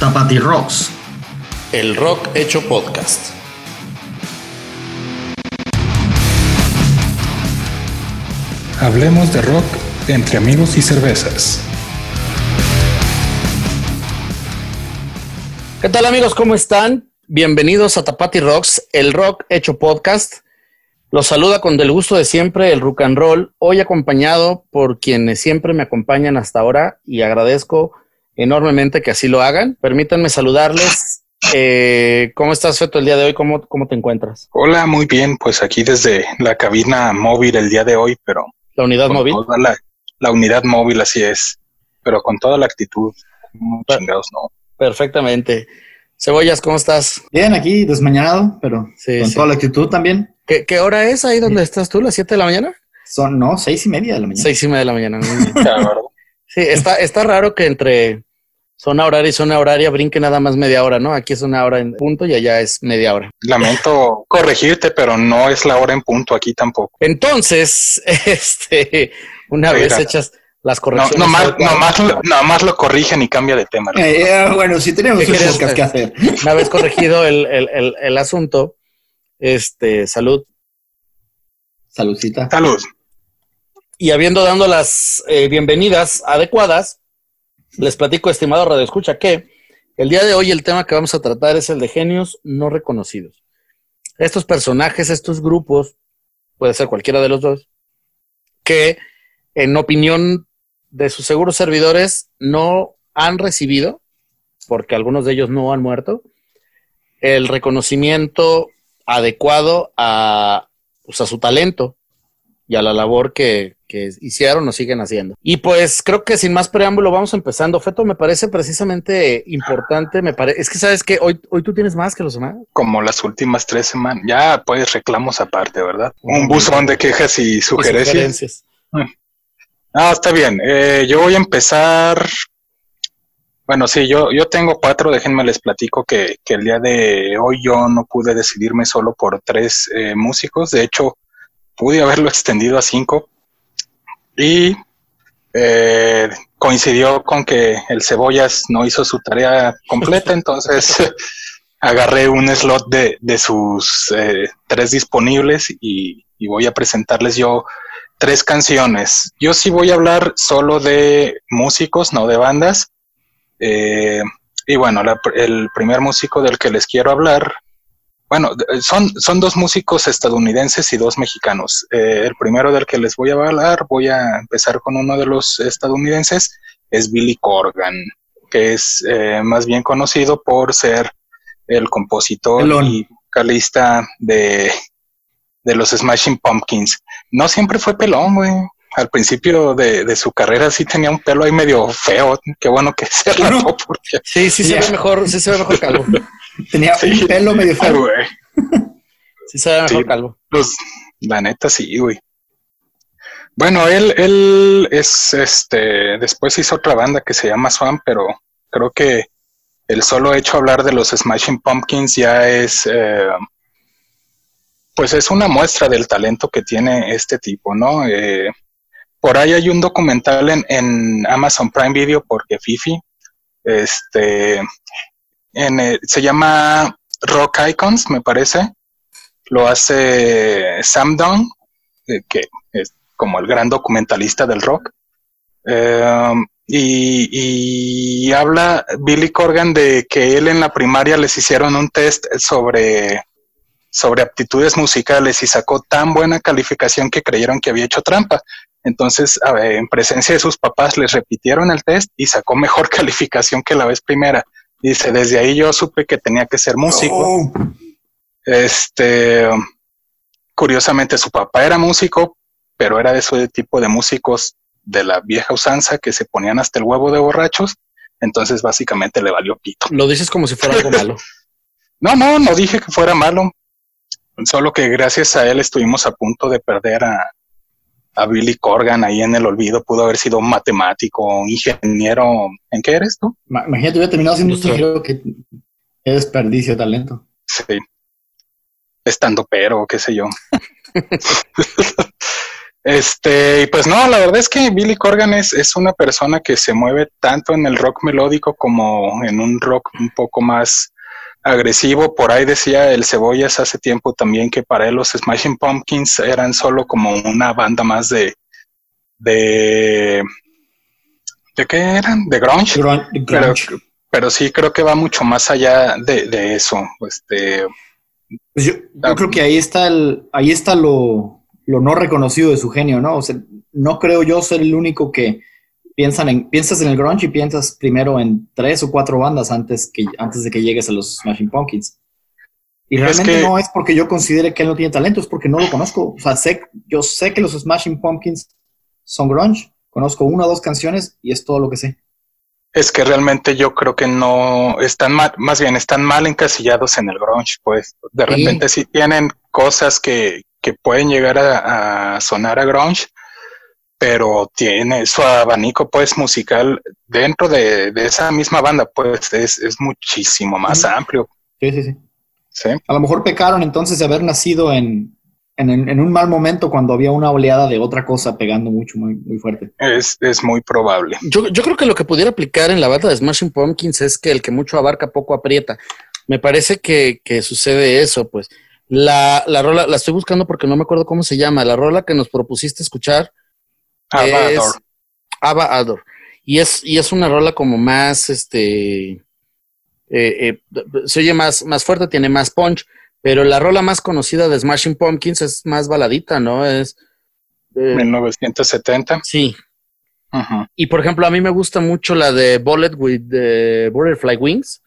Tapati Rocks. El rock hecho podcast. Hablemos de rock entre amigos y cervezas. ¿Qué tal amigos? ¿Cómo están? Bienvenidos a Tapati Rocks, el rock hecho podcast. Los saluda con del gusto de siempre el rock and roll, hoy acompañado por quienes siempre me acompañan hasta ahora y agradezco enormemente que así lo hagan. Permítanme saludarles. Eh, ¿Cómo estás, Feto, el día de hoy? ¿Cómo, ¿Cómo te encuentras? Hola, muy bien. Pues aquí desde la cabina móvil el día de hoy, pero... ¿La unidad móvil? La, la, unidad móvil, así es. Pero con toda la actitud. Chingados, no. Perfectamente. Cebollas, ¿cómo estás? Bien, aquí desmañanado, pero con toda la actitud también. ¿Qué, ¿Qué, hora es ahí donde estás tú? ¿Las 7 de la mañana? Son, no, seis y media de la mañana. Seis y media de la mañana. sí, está, está raro que entre zona horaria y zona horaria brinque nada más media hora, ¿no? Aquí es una hora en punto y allá es media hora. Lamento corregirte, pero no es la hora en punto aquí tampoco. Entonces, este, una Mira. vez hechas las correcciones. No, nomás, nomás, lo, nomás lo corrigen y cambia de tema. Eh, eh, bueno, si tenemos que hacer. Una vez corregido el, el, el, el asunto, este, salud. Saludcita. Salud. Y habiendo dado las eh, bienvenidas adecuadas, les platico, estimado Radio Escucha, que el día de hoy el tema que vamos a tratar es el de genios no reconocidos. Estos personajes, estos grupos, puede ser cualquiera de los dos, que en opinión de sus seguros servidores no han recibido, porque algunos de ellos no han muerto, el reconocimiento adecuado a, pues, su talento y a la labor que, que, hicieron o siguen haciendo. Y pues creo que sin más preámbulo vamos empezando. Feto, me parece precisamente importante, me parece, es que sabes que hoy, hoy tú tienes más que los demás. Como las últimas tres semanas, ya pues reclamos aparte, ¿verdad? Un buzón de quejas y sugerencias. Y sugerencias. Ah, está bien. Eh, yo voy a empezar. Bueno, sí, yo, yo tengo cuatro. Déjenme les platico que, que el día de hoy yo no pude decidirme solo por tres eh, músicos. De hecho, pude haberlo extendido a cinco. Y eh, coincidió con que el Cebollas no hizo su tarea completa, entonces agarré un slot de, de sus eh, tres disponibles y, y voy a presentarles yo tres canciones. Yo sí voy a hablar solo de músicos, no de bandas. Eh, y bueno, la, el primer músico del que les quiero hablar, bueno, son, son dos músicos estadounidenses y dos mexicanos. Eh, el primero del que les voy a hablar, voy a empezar con uno de los estadounidenses, es Billy Corgan, que es eh, más bien conocido por ser el compositor Elon. y vocalista de de los Smashing Pumpkins. No siempre fue pelón, güey. Al principio de, de, su carrera sí tenía un pelo ahí medio feo. Qué bueno que se rapó porque... Sí, sí se ve mejor, sí se ve mejor calvo. tenía sí. un pelo medio feo. Güey. Sí se ve mejor sí, calvo. Pues, la neta sí, güey. Bueno, él, él es este, después hizo otra banda que se llama Swan, pero creo que el solo hecho hablar de los Smashing Pumpkins ya es eh, pues es una muestra del talento que tiene este tipo, ¿no? Eh, por ahí hay un documental en, en, Amazon Prime Video porque Fifi, este, se llama Rock Icons, me parece. Lo hace Sam Dunn, eh, que es como el gran documentalista del rock. Eh, y, y habla Billy Corgan de que él en la primaria les hicieron un test sobre sobre aptitudes musicales y sacó tan buena calificación que creyeron que había hecho trampa. Entonces, en presencia de sus papás, les repitieron el test y sacó mejor calificación que la vez primera. Dice, desde ahí yo supe que tenía que ser músico. Oh. Este, curiosamente, su papá era músico, pero era de ese tipo de músicos de la vieja usanza que se ponían hasta el huevo de borrachos. Entonces, básicamente le valió pito. Lo dices como si fuera algo malo. no, no, no dije que fuera malo. Solo que gracias a él estuvimos a punto de perder a, a Billy Corgan ahí en el olvido. Pudo haber sido un matemático, un ingeniero. ¿En qué eres tú? Imagínate, hubiera terminado siendo un ingeniero que desperdicio de talento. Sí. Estando pero, qué sé yo. Este, y pues no, la verdad es que Billy Corgan es, es una persona que se mueve tanto en el rock melódico como en un rock un poco más agresivo. Por ahí decía el Cebollas hace tiempo también que para él los Smashing Pumpkins eran solo como una banda más de. de. ¿De qué eran? De grunge. Pero, pero, sí creo que va mucho más allá de, eso. Este, pues yo, creo que ahí está el, ahí está lo, lo no reconocido de su genio, ¿no? O sea, no creo yo ser el único que piensan en, piensas en el grunge y piensas primero en tres o cuatro bandas antes, que, antes de que llegues a los Smashing Pumpkins. Y realmente no es porque yo considere que él no tiene talento, es porque no lo conozco. O sea, sé, yo sé que los Smashing Pumpkins son grunge, conozco una o dos canciones y es todo lo que sé. Es que realmente yo creo que no están mal, más bien están mal encasillados en el grunge, pues de repente sí, tienen cosas que, que pueden llegar a, a, sonar a grunge, pero tiene su abanico pues musical dentro de, esa misma banda pues es, es muchísimo más amplio. Sí, sí, sí, A lo mejor pecaron entonces de haber nacido en, en, un mal momento cuando había una oleada de otra cosa pegando mucho, muy, muy fuerte. Es, es muy probable. Yo, yo creo que lo que pudiera aplicar en la banda de Smashing Pumpkins es que el que mucho abarca poco aprieta. Me parece que, que sucede eso, pues. La, la rola, la estoy buscando porque no me acuerdo cómo se llama, la rola que nos propusiste escuchar Ava Ador. Y es, y es una rola como más, este, eh, eh, se oye más, más fuerte, tiene más punch, pero la rola más conocida de Smashing Pumpkins es más baladita, ¿no? Es... 1970. Sí. Y por ejemplo, a mí me gusta mucho la de Bullet with the Butterfly Wings.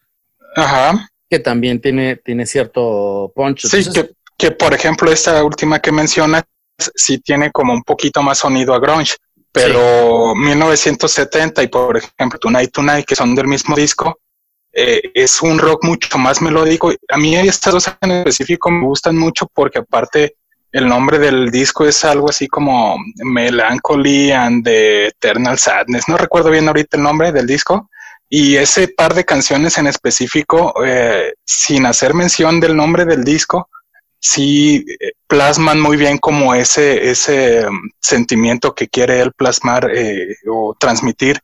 Ajá. Que también tiene, tiene cierto punch. Sí, que, que por ejemplo, esta última que menciona sí tiene como un poquito más sonido a grunge, pero 1970 y por ejemplo Tonight Tonight, que son del mismo disco, eh, es un rock mucho más melódico. A mí estas dos en específico me gustan mucho porque aparte el nombre del disco es algo así como Melancholy and the Eternal Sadness. No recuerdo bien ahorita el nombre del disco. Y ese par de canciones en específico, eh, sin hacer mención del nombre del disco, sí eh, plasman muy bien como ese, ese um, sentimiento que quiere él plasmar eh, o transmitir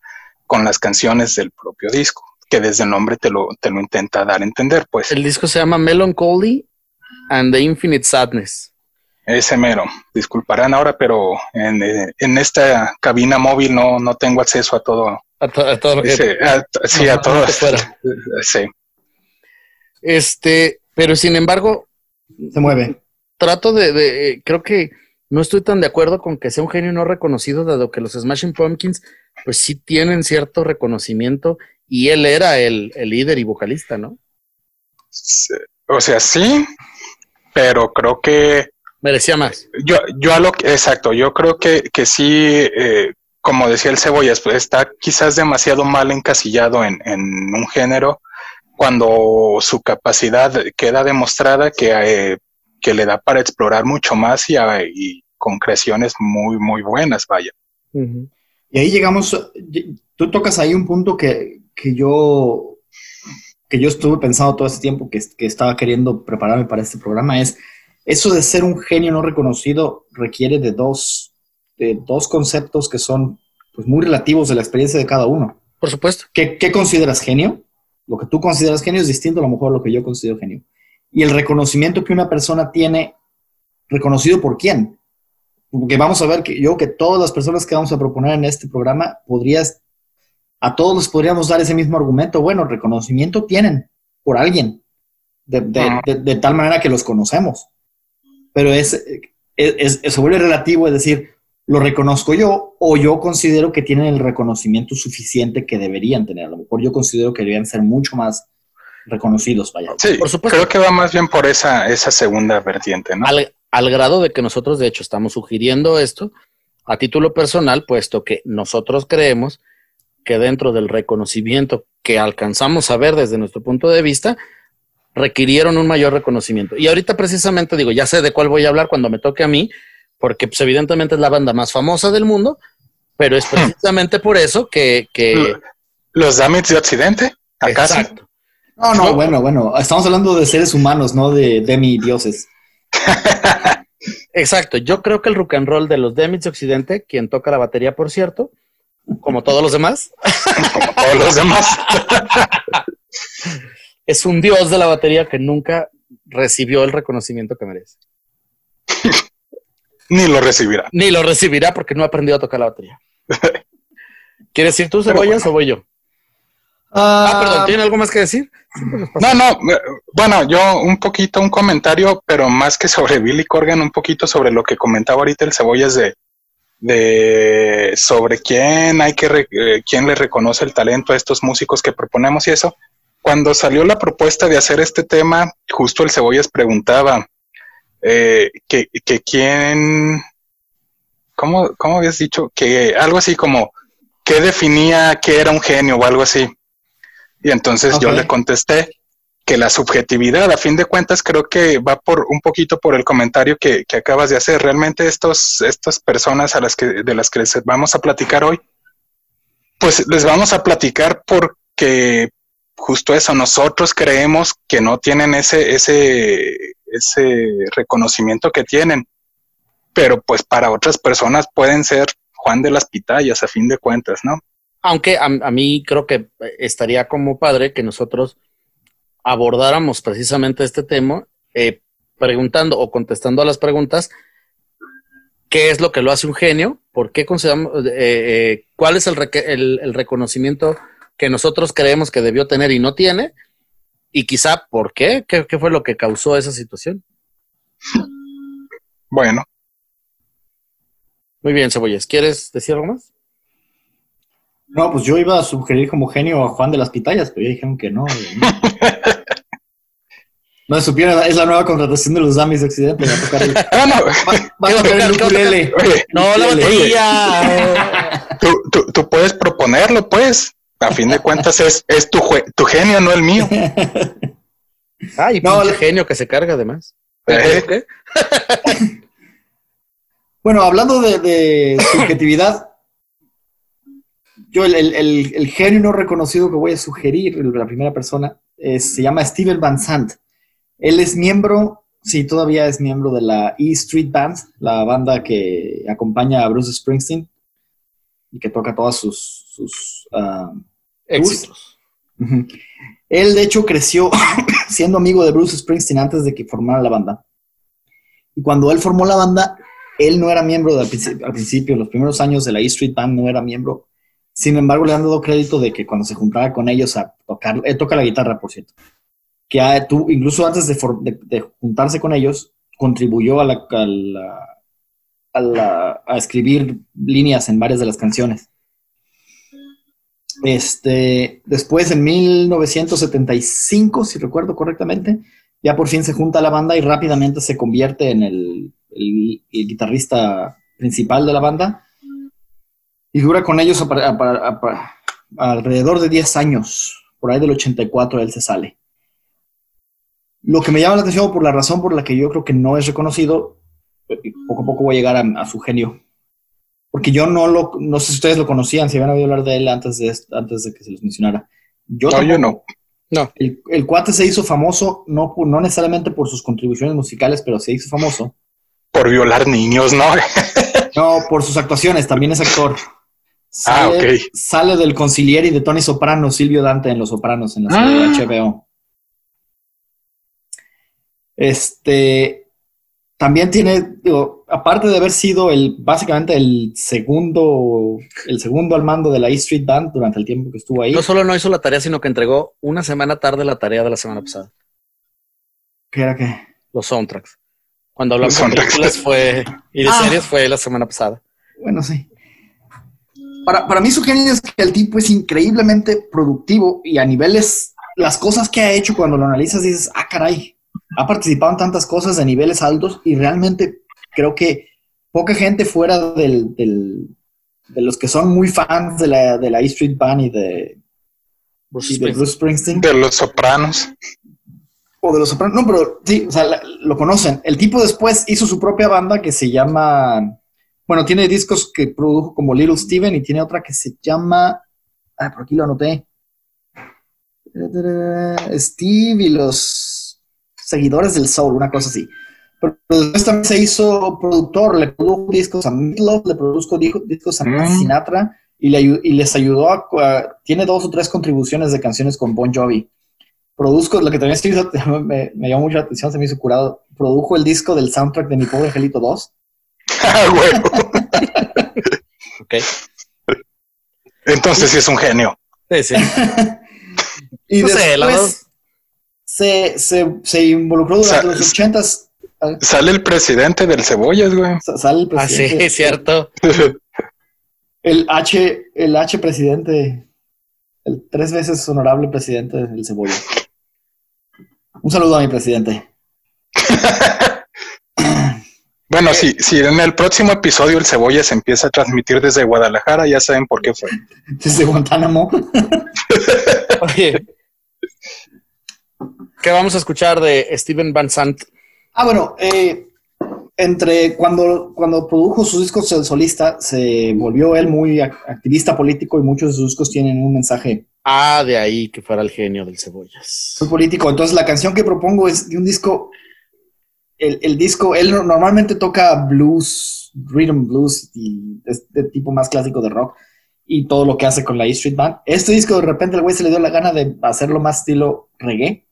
con las canciones del propio disco, que desde el nombre te lo, te lo intenta dar a entender, pues. El disco se llama Melancholy and the Infinite Sadness. Ese mero, disculparán ahora, pero en, eh, en esta cabina móvil no, no tengo acceso a todo. A, todo lo que... sí, a todo. sí. Este, pero sin embargo, se mueve. Trato de, creo que no estoy tan de acuerdo con que sea un genio no reconocido, dado que los Smashing Pumpkins, pues sí tienen cierto reconocimiento y él era el, líder y vocalista, ¿no? O sea, sí, pero creo que merecía más. Yo, yo a lo que, exacto, yo creo que, que sí, eh, como decía el Cebollas, pues está quizás demasiado mal encasillado en, en un género cuando su capacidad queda demostrada que, eh, que le da para explorar mucho más y, y, con creaciones muy, muy buenas, vaya. Y ahí llegamos, tú tocas ahí un punto que, que yo que yo estuve pensando todo este tiempo que, que, estaba queriendo prepararme para este programa es eso de ser un genio no reconocido requiere de dos, de dos conceptos que son pues, muy relativos de la experiencia de cada uno. Por supuesto. ¿Qué, qué consideras genio? Lo que tú consideras genio es distinto a lo mejor a lo que yo considero genio. Y el reconocimiento que una persona tiene, reconocido por quién. Porque vamos a ver que yo que todas las personas que vamos a proponer en este programa, podrías, a todos les podríamos dar ese mismo argumento. Bueno, reconocimiento tienen por alguien, de, de, tal manera que los conocemos. Pero es, es, se vuelve relativo, es decir, lo reconozco yo o yo considero que tienen el reconocimiento suficiente que deberían tener. A lo mejor yo considero que deberían ser mucho más reconocidos, vaya. Sí, por supuesto. Creo que va más bien por esa, esa segunda vertiente, ¿no? Al, grado de que nosotros, de hecho, estamos sugiriendo esto a título personal, puesto que nosotros creemos que dentro del reconocimiento que alcanzamos a ver desde nuestro punto de vista, requirieron un mayor reconocimiento. Y ahorita precisamente digo, ya sé de cuál voy a hablar cuando me toque a mí, porque pues, evidentemente es la banda más famosa del mundo, pero es hmm. precisamente por eso que... ¿Los Damage de Occidente? ¿Acaso? Exacto. No, no, bueno, bueno, estamos hablando de seres humanos, no de demi-dioses. Exacto, yo creo que el rock and roll de los Demits de Occidente, quien toca la batería, por cierto, como todos los demás, Como todos los demás. es un dios de la batería que nunca recibió el reconocimiento que merece. Ni lo recibirá. Ni lo recibirá porque no ha aprendido a tocar la batería. ¿Quieres decir tú, cebollas, o voy yo? Ah, perdón, ¿tiene algo más que decir? No, no, eh, bueno, yo un poquito, un comentario, pero más que sobre Billy Corgan, un poquito sobre lo que comentaba ahorita el Cebollas de, de sobre quién hay que, re- eh, quién le reconoce el talento a estos músicos que proponemos y eso. Cuando salió la propuesta de hacer este tema, justo el Cebollas preguntaba eh, que, que quién, ¿cómo, ¿cómo habías dicho? Que algo así como, ¿qué definía que era un genio o algo así? Y entonces yo le contesté que la subjetividad, a fin de cuentas, creo que va por un poquito por el comentario que, que acabas de hacer. Realmente estos, estas personas a las que, de las que les vamos a platicar hoy, pues les vamos a platicar porque justo eso, nosotros creemos que no tienen ese, ese, ese reconocimiento que tienen, pero pues para otras personas pueden ser Juan de las Pitayas, a fin de cuentas, ¿no? Aunque a, mí creo que estaría como padre que nosotros abordáramos precisamente este tema, eh, preguntando o contestando a las preguntas, ¿qué es lo que lo hace un genio? ¿Por qué consideramos, eh, eh, cuál es el, el- el reconocimiento que nosotros creemos que debió tener y no tiene? Y quizá, ¿por qué? ¿Qué, qué fue lo que causó esa situación? Bueno, Muy bien, Cebollas, ¿quieres decir algo más? No, pues yo iba a sugerir como genio a Juan de las Pitayas, pero ya dijeron que no. No, no supieron, es la nueva contratación de los Damis de Occidente. Va a tocar el, va- va a tocar el ukulele. oye, No, la batería. tú, tú, tú puedes proponerlo, pues. A fin de cuentas es, es tu, jue- tu genio, no el mío. Ay, No, pinche la- genio que se carga además. Eh. ¿Qué? Bueno, hablando de, de subjetividad, yo el, el- el- el genio no reconocido que voy a sugerir, la primera persona, es- se llama Steven Van Sant. Él es miembro, sí, todavía es miembro de la E Street Band, la banda que acompaña a Bruce Springsteen y que toca todas sus, sus ah, Éxitos. Él, de hecho, creció siendo amigo de Bruce Springsteen antes de que formara la banda. Y cuando él formó la banda, él no era miembro al principio, los primeros años de la E Street Band no era miembro. Sin embargo, le han dado crédito de que cuando se juntaba con ellos a tocar, él toca la guitarra, por cierto, que tú, incluso antes de, juntarse con ellos, contribuyó a, la- a la- a escribir líneas en varias de las canciones. Este, después, en 1975, si recuerdo correctamente, ya por fin se junta la banda y rápidamente se convierte en el, guitarrista principal de la banda. Y dura con ellos alrededor de 10 años. Por ahí del 84 él se sale. Lo que me llama la atención por la razón por la que yo creo que no es reconocido, y poco a poco voy a llegar a su genio. Porque yo no lo, no sé si ustedes lo conocían, si habían oído hablar de él antes de, antes de que se los mencionara. Yo No, yo tampoco. No. El, el cuate se hizo famoso, no, no necesariamente por sus contribuciones musicales, pero se hizo famoso. Por violar niños, ¿no? No, por sus actuaciones, también es actor. Ah, ok. sale del concilieri de Tony Soprano, Silvio Dante en Los Sopranos, en la serie Ah. de HBO. Este también tiene, digo, aparte de haber sido el básicamente el segundo, el segundo al mando de la E Street Band durante el tiempo que estuvo ahí. No solo no hizo la tarea, sino que entregó una semana tarde la tarea de la semana pasada. ¿Qué era qué? Los soundtracks. Cuando hablamos Los de soundtracks. películas fue, y de Ah. series fue la semana pasada. Bueno, sí. Para, para mí su genio es que el tipo es increíblemente productivo y a niveles, las cosas que ha hecho cuando lo analizas dices, ah, caray, ha participado en tantas cosas de niveles altos y realmente creo que poca gente fuera del, del- de los que son muy fans de la, de la E Street Band y de, Bruce y de Springsteen. Bruce Springsteen De los sopranos. o de los Sopranos. No, pero sí, o sea, la- lo conocen. El tipo después hizo su propia banda que se llama. Bueno, tiene discos que produjo como Little Steven y tiene otra que se llama. Ah, por aquí lo anoté. Steve y los seguidores del Soul, una cosa así. pero después también se hizo productor, le produjo discos a Meatloaf, le produjo discos a Mm. Sinatra y, le, y les ayudó a, a- Tiene dos o tres contribuciones de canciones con Bon Jovi. Produzco, lo que también se hizo, me, me llamó mucho la atención, se me hizo curado. Produjo el disco del soundtrack de Mi Pobre Angelito 2. Ah, huevo. Ok. Entonces sí es un genio. Sí, sí. Y No sé, la verdad- se, se, se involucró durante Sa- los ochentas. Sale el presidente del Cebollas, güey. sa- Sale el Ah, sí, presidente. es cierto. El H, el H presidente, el tres veces honorable presidente del Cebolla. Un saludo a mi presidente. Bueno, si, si en el próximo episodio el Cebollas empieza a transmitir desde Guadalajara, ya saben por qué fue. Desde Guantánamo. Oye. ¿Qué vamos a escuchar de Steven Van Sant? Ah, bueno, eh, entre cuando, cuando produjo sus discos el solista, se volvió él muy ac- activista político y muchos de sus discos tienen un mensaje Ah, de ahí que fuera el genio del cebollas. muy político. Entonces, la canción que propongo es de un disco. El, el disco, él no- normalmente toca blues, rhythm blues y este tipo más clásico de rock y todo lo que hace con la E Street Band. Este disco, de repente, el güey se le dio la gana de hacerlo más estilo reggae.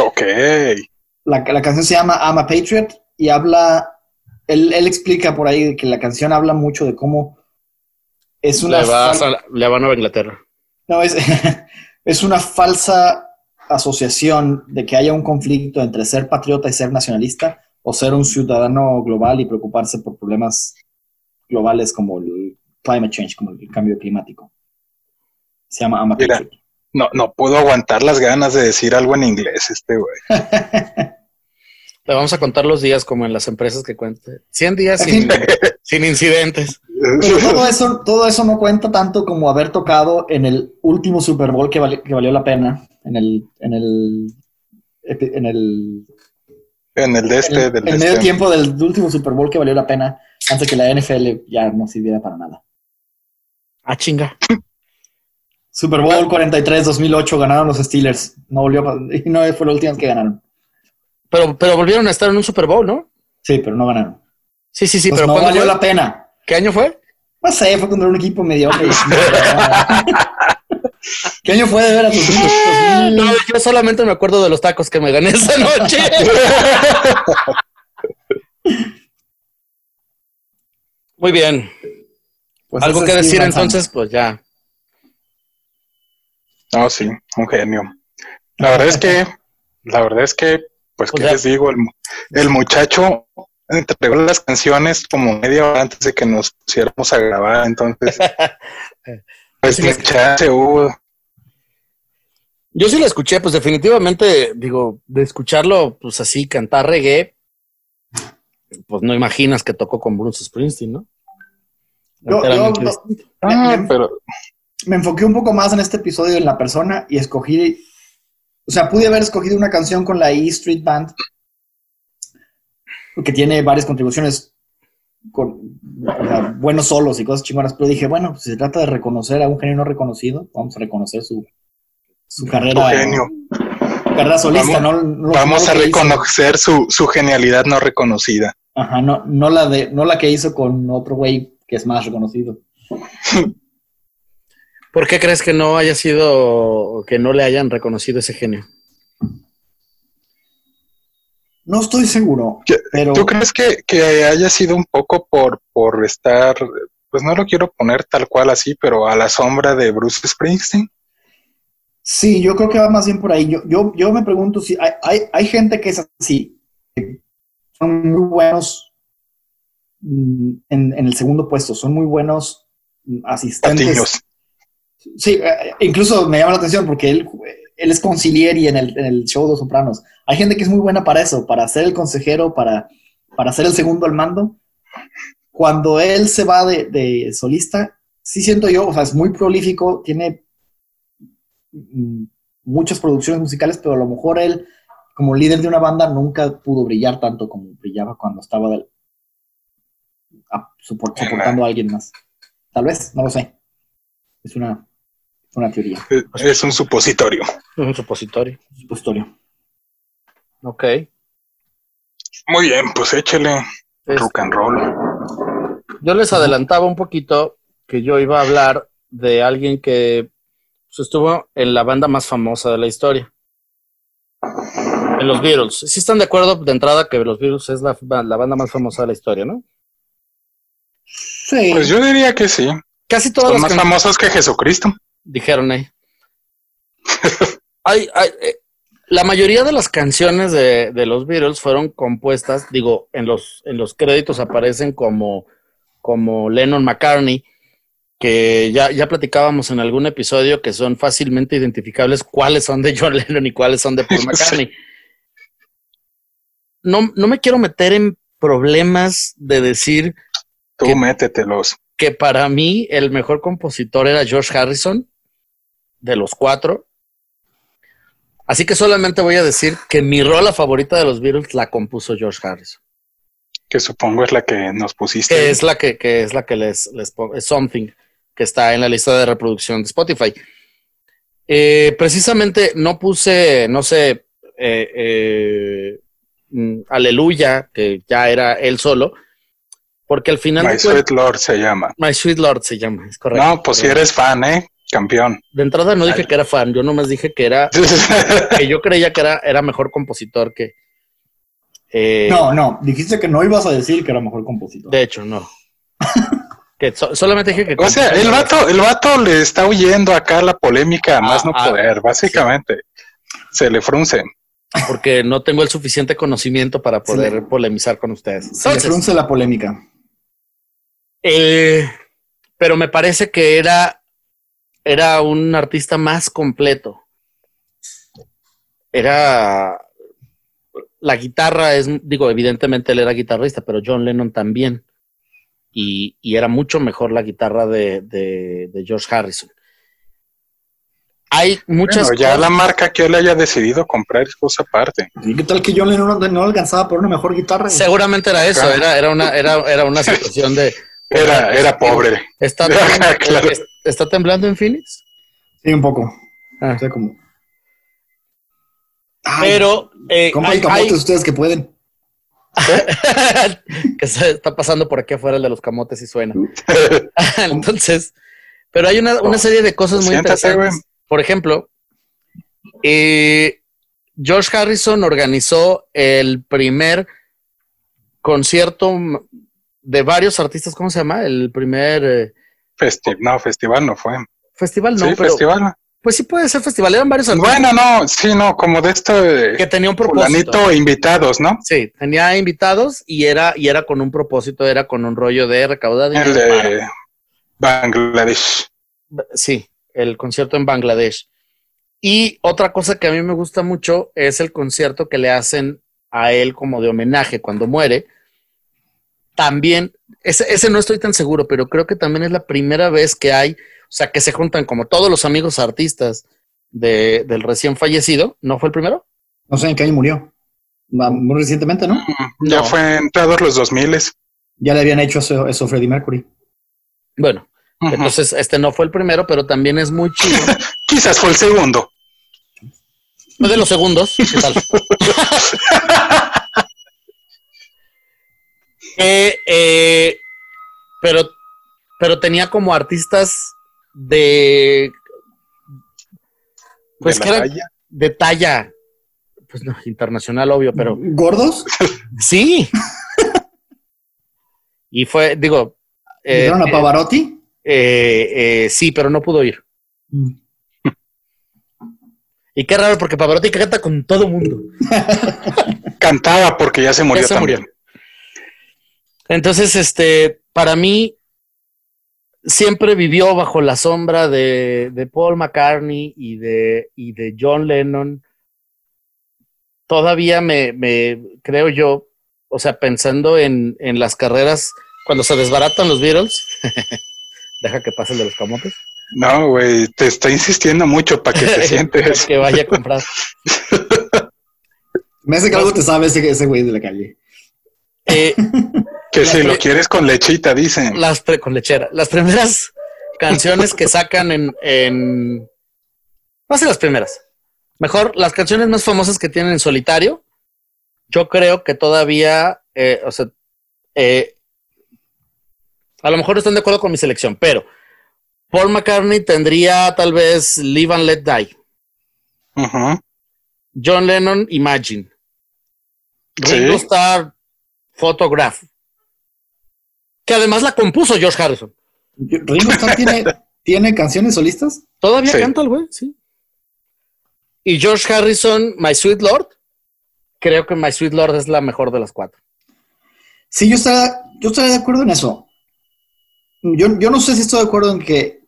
Ok. La, la canción se llama I'm a Patriot y habla. Él, él explica por ahí que la canción habla mucho de cómo es una. Le, vas a- le van a Nueva Inglaterra. No, es, es una falsa asociación de que haya un conflicto entre ser patriota y ser nacionalista o ser un ciudadano global y preocuparse por problemas globales como el climate change, como el cambio climático. Se llama I'm a Mira. Patriot. No, no puedo aguantar las ganas de decir algo en inglés, este güey. Le vamos a contar los días como en las empresas que cuente. 100 días sin, sin incidentes. Pero todo eso, todo eso no cuenta tanto como haber tocado en el último Super Bowl que, vali- que valió la pena, en el, en el, en el En el de en este, el, del de el medio este. tiempo del último Super Bowl que valió la pena antes que la NFL ya no sirviera para nada. Ah, chinga. Super Bowl 43 2008 ganaron los Steelers. No volvió y no fue la última vez que ganaron. Pero, pero volvieron a estar en un Super Bowl, ¿no? Sí, pero no ganaron. Sí, sí, sí, Pues pero no ¿cuándo valió fue? la pena. ¿Qué año fue? No sé, fue contra un equipo mediocre. ¿Qué año fue de ver a tus No, yo solamente me acuerdo de los tacos que me gané esa noche. Muy bien. Pues ¿Algo que decir entonces? Pues ya. No, sí, un genio. La verdad es que, la verdad es que, pues, ¿qué les digo? El, mu- el muchacho entregó las canciones como media hora antes de que nos pusiéramos a grabar, entonces, pues, Sí, ni chance hubo. Yo sí lo escuché, pues definitivamente, digo, de escucharlo, pues así, cantar reggae, pues no imaginas que tocó con Bruce Springsteen, ¿no? Yo- yo- distinto. Ah, Me- pero, Me enfoqué un poco más en este episodio en la persona y escogí, o sea, pude haber escogido una canción con la E Street Band que tiene varias contribuciones con o sea, buenos solos y cosas chingonas, pero dije, bueno, pues, se trata de reconocer a un genio no reconocido, vamos a reconocer su, su carrera, genio. su carrera solista, Vamos- no, Vamos a reconocer su, su genialidad no reconocida. Ajá, no, no la de, no la que hizo con otro güey que es más reconocido. ¿Por qué crees que no haya sido, que no le hayan reconocido ese genio? No estoy seguro, ¿Qué- pero ¿Tú crees que, que haya sido un poco por, por estar, pues no lo quiero poner tal cual así, pero a la sombra de Bruce Springsteen? Sí, yo creo que va más bien por ahí. Yo, yo, yo me pregunto si hay, hay, hay gente que es así, que son muy buenos mm, en, en el segundo puesto, son muy buenos mm, asistentes. Patiños. Sí, eh, incluso me llama la atención porque él, él es concilieri en el, en el show de Sopranos. Hay gente que es muy buena para eso, para ser el consejero, para, para ser el segundo al mando. Cuando él se va de, de solista, sí siento yo, o sea, es muy prolífico, tiene mm, muchas producciones musicales, pero a lo mejor él, como líder de una banda, nunca pudo brillar tanto como brillaba cuando estaba del- soportando a alguien más. Tal vez, no lo sé. Es una, una teoría, Es- Es un supositorio. Un supositorio. un supositorio. Ok. Muy bien, pues échale Es- rock and roll. Yo les adelantaba un poquito que yo iba a hablar de alguien que pues, estuvo en la banda más famosa de la historia. En los Beatles. Sí están de acuerdo de entrada que los Beatles es la, la banda más famosa de la historia, ¿no? Sí. Pues yo diría que sí. Casi todas Son las más famosos que Jesucristo. Dijeron ahí. Hay- hay, eh, la mayoría de las canciones de, de los Beatles fueron compuestas, digo, en los, en los créditos aparecen como, como Lennon McCartney, que ya, ya platicábamos en algún episodio que son fácilmente identificables cuáles son de John Lennon y cuáles son de Paul McCartney. No, no me quiero meter en problemas de decir Tú ¿Qué? métetelos. que para mí el mejor compositor era George Harrison, de los cuatro. Así que solamente voy a decir que mi rola favorita de los Beatles la compuso George Harrison, Que supongo es la que nos pusiste. que es la que, que es la que les, les pongo, es Something, que está en la lista de reproducción de Spotify. Eh, precisamente no puse, no sé, eh, eh, mm, Aleluya, que ya era él solo, porque al final My Sweet Lord se llama. My Sweet Lord se llama, es correcto. No, pues si eres fan, ¿eh? Campeón. De entrada no dije que era fan, yo nomás dije que era, que yo creía que era, era mejor compositor que. eh, No, no, dijiste que no ibas a decir que era mejor compositor. De hecho, no. que so- solamente dije que. o sea, el vato, el vato le está huyendo acá la polémica a más Ah, no ah, poder, básicamente. Se le frunce. Porque no tengo el suficiente conocimiento para poder polemizar con ustedes. Se le frunce la polémica. eh, pero me parece que era, era un artista más completo. Era. La guitarra es, digo, evidentemente él era guitarrista, pero John Lennon también. Y, y era mucho mejor la guitarra de, de- de George Harrison. Hay muchas Bueno, ya cosas- la marca que él haya decidido comprar es cosa aparte. ¿Y qué tal que John Lennon no, no alcanzaba por una mejor guitarra? Seguramente era eso, era, era, una, era, era una situación de. Era, era pobre. ¿Está, Claro. es- ¿Está temblando en Phoenix? Sí, un poco. Ah. O sea, como... Ay, Pero eh, compren hay- camotes hay- ustedes que pueden. que se está pasando por aquí afuera el de los camotes y suena. Entonces, pero hay una, una serie de cosas muy Siéntate, interesantes. Por ejemplo, eh, George Harrison organizó el primer concierto de varios artistas, ¿cómo se llama? El primer eh, Festi- no, festival no fue. festival, no, sí, pero festival. pues sí puede ser festival. Eran varios artistas Bueno, no, sí, no, como de esto de que tenían un propósito. fulanito invitados, ¿no? Sí, tenía invitados y era, y era con un propósito, era con un rollo de recaudar El dinero para- de Bangladesh. Sí, el concierto en Bangladesh. Y otra cosa que a mí me gusta mucho es el concierto que le hacen a él como de homenaje cuando muere. También, ese, ese no estoy tan seguro, pero creo que también es la primera vez que hay, o sea, que se juntan como todos los amigos artistas de- del recién fallecido. ¿No fue el primero? No sé en qué año murió. Muy recientemente, ¿no? Mm, Ya No. fue entrados los 2000 Ya le habían hecho eso, eso a Freddie Mercury. Bueno, entonces este no fue el primero, pero también es muy chido. Quizás fue el segundo. Fue de los segundos. ¿Qué tal? Eh, eh, pero, pero tenía como artistas de. Pues de que la eran talla. de talla. Pues no, internacional, obvio, pero ¿Gordos? sí. y fue, digo. eh, ¿Vieron a eh, Pavarotti? eh, eh, sí, pero no pudo ir. Mm. Y qué raro, porque Pavarotti canta con todo mundo. Cantaba porque ya se murió Ya se también. murió. Entonces, este, para mí, siempre vivió bajo la sombra de, de Paul McCartney y de, y de John Lennon. Todavía me, me creo yo, o sea, pensando en, en las carreras, cuando se desbaratan los Beatles, deja que pase el de los camotes, No, güey, te está insistiendo mucho para que te sientes. que vaya a comprar. Me hace que algo te sabe ese, ese güey de la calle. Eh, Que si lo quieres con lechita, dicen. las pre- con lechera. Las primeras canciones que sacan en, en no sé las primeras. Mejor las canciones más famosas que tienen en solitario yo creo que todavía, eh, o sea, eh, a lo mejor están de acuerdo con mi selección, pero Paul McCartney tendría tal vez Live and Let Die. John Lennon, Imagine. Sí. Ringo Starr, Photograph. Que además la compuso George Harrison. Ringo Starr tiene, tiene canciones solistas. Todavía Sí. canta el güey, sí. Y George Harrison, My Sweet Lord. Creo que My Sweet Lord es la mejor de las cuatro. Sí, yo estaría, yo estaría de acuerdo en eso. Yo, yo no sé si estoy de acuerdo en que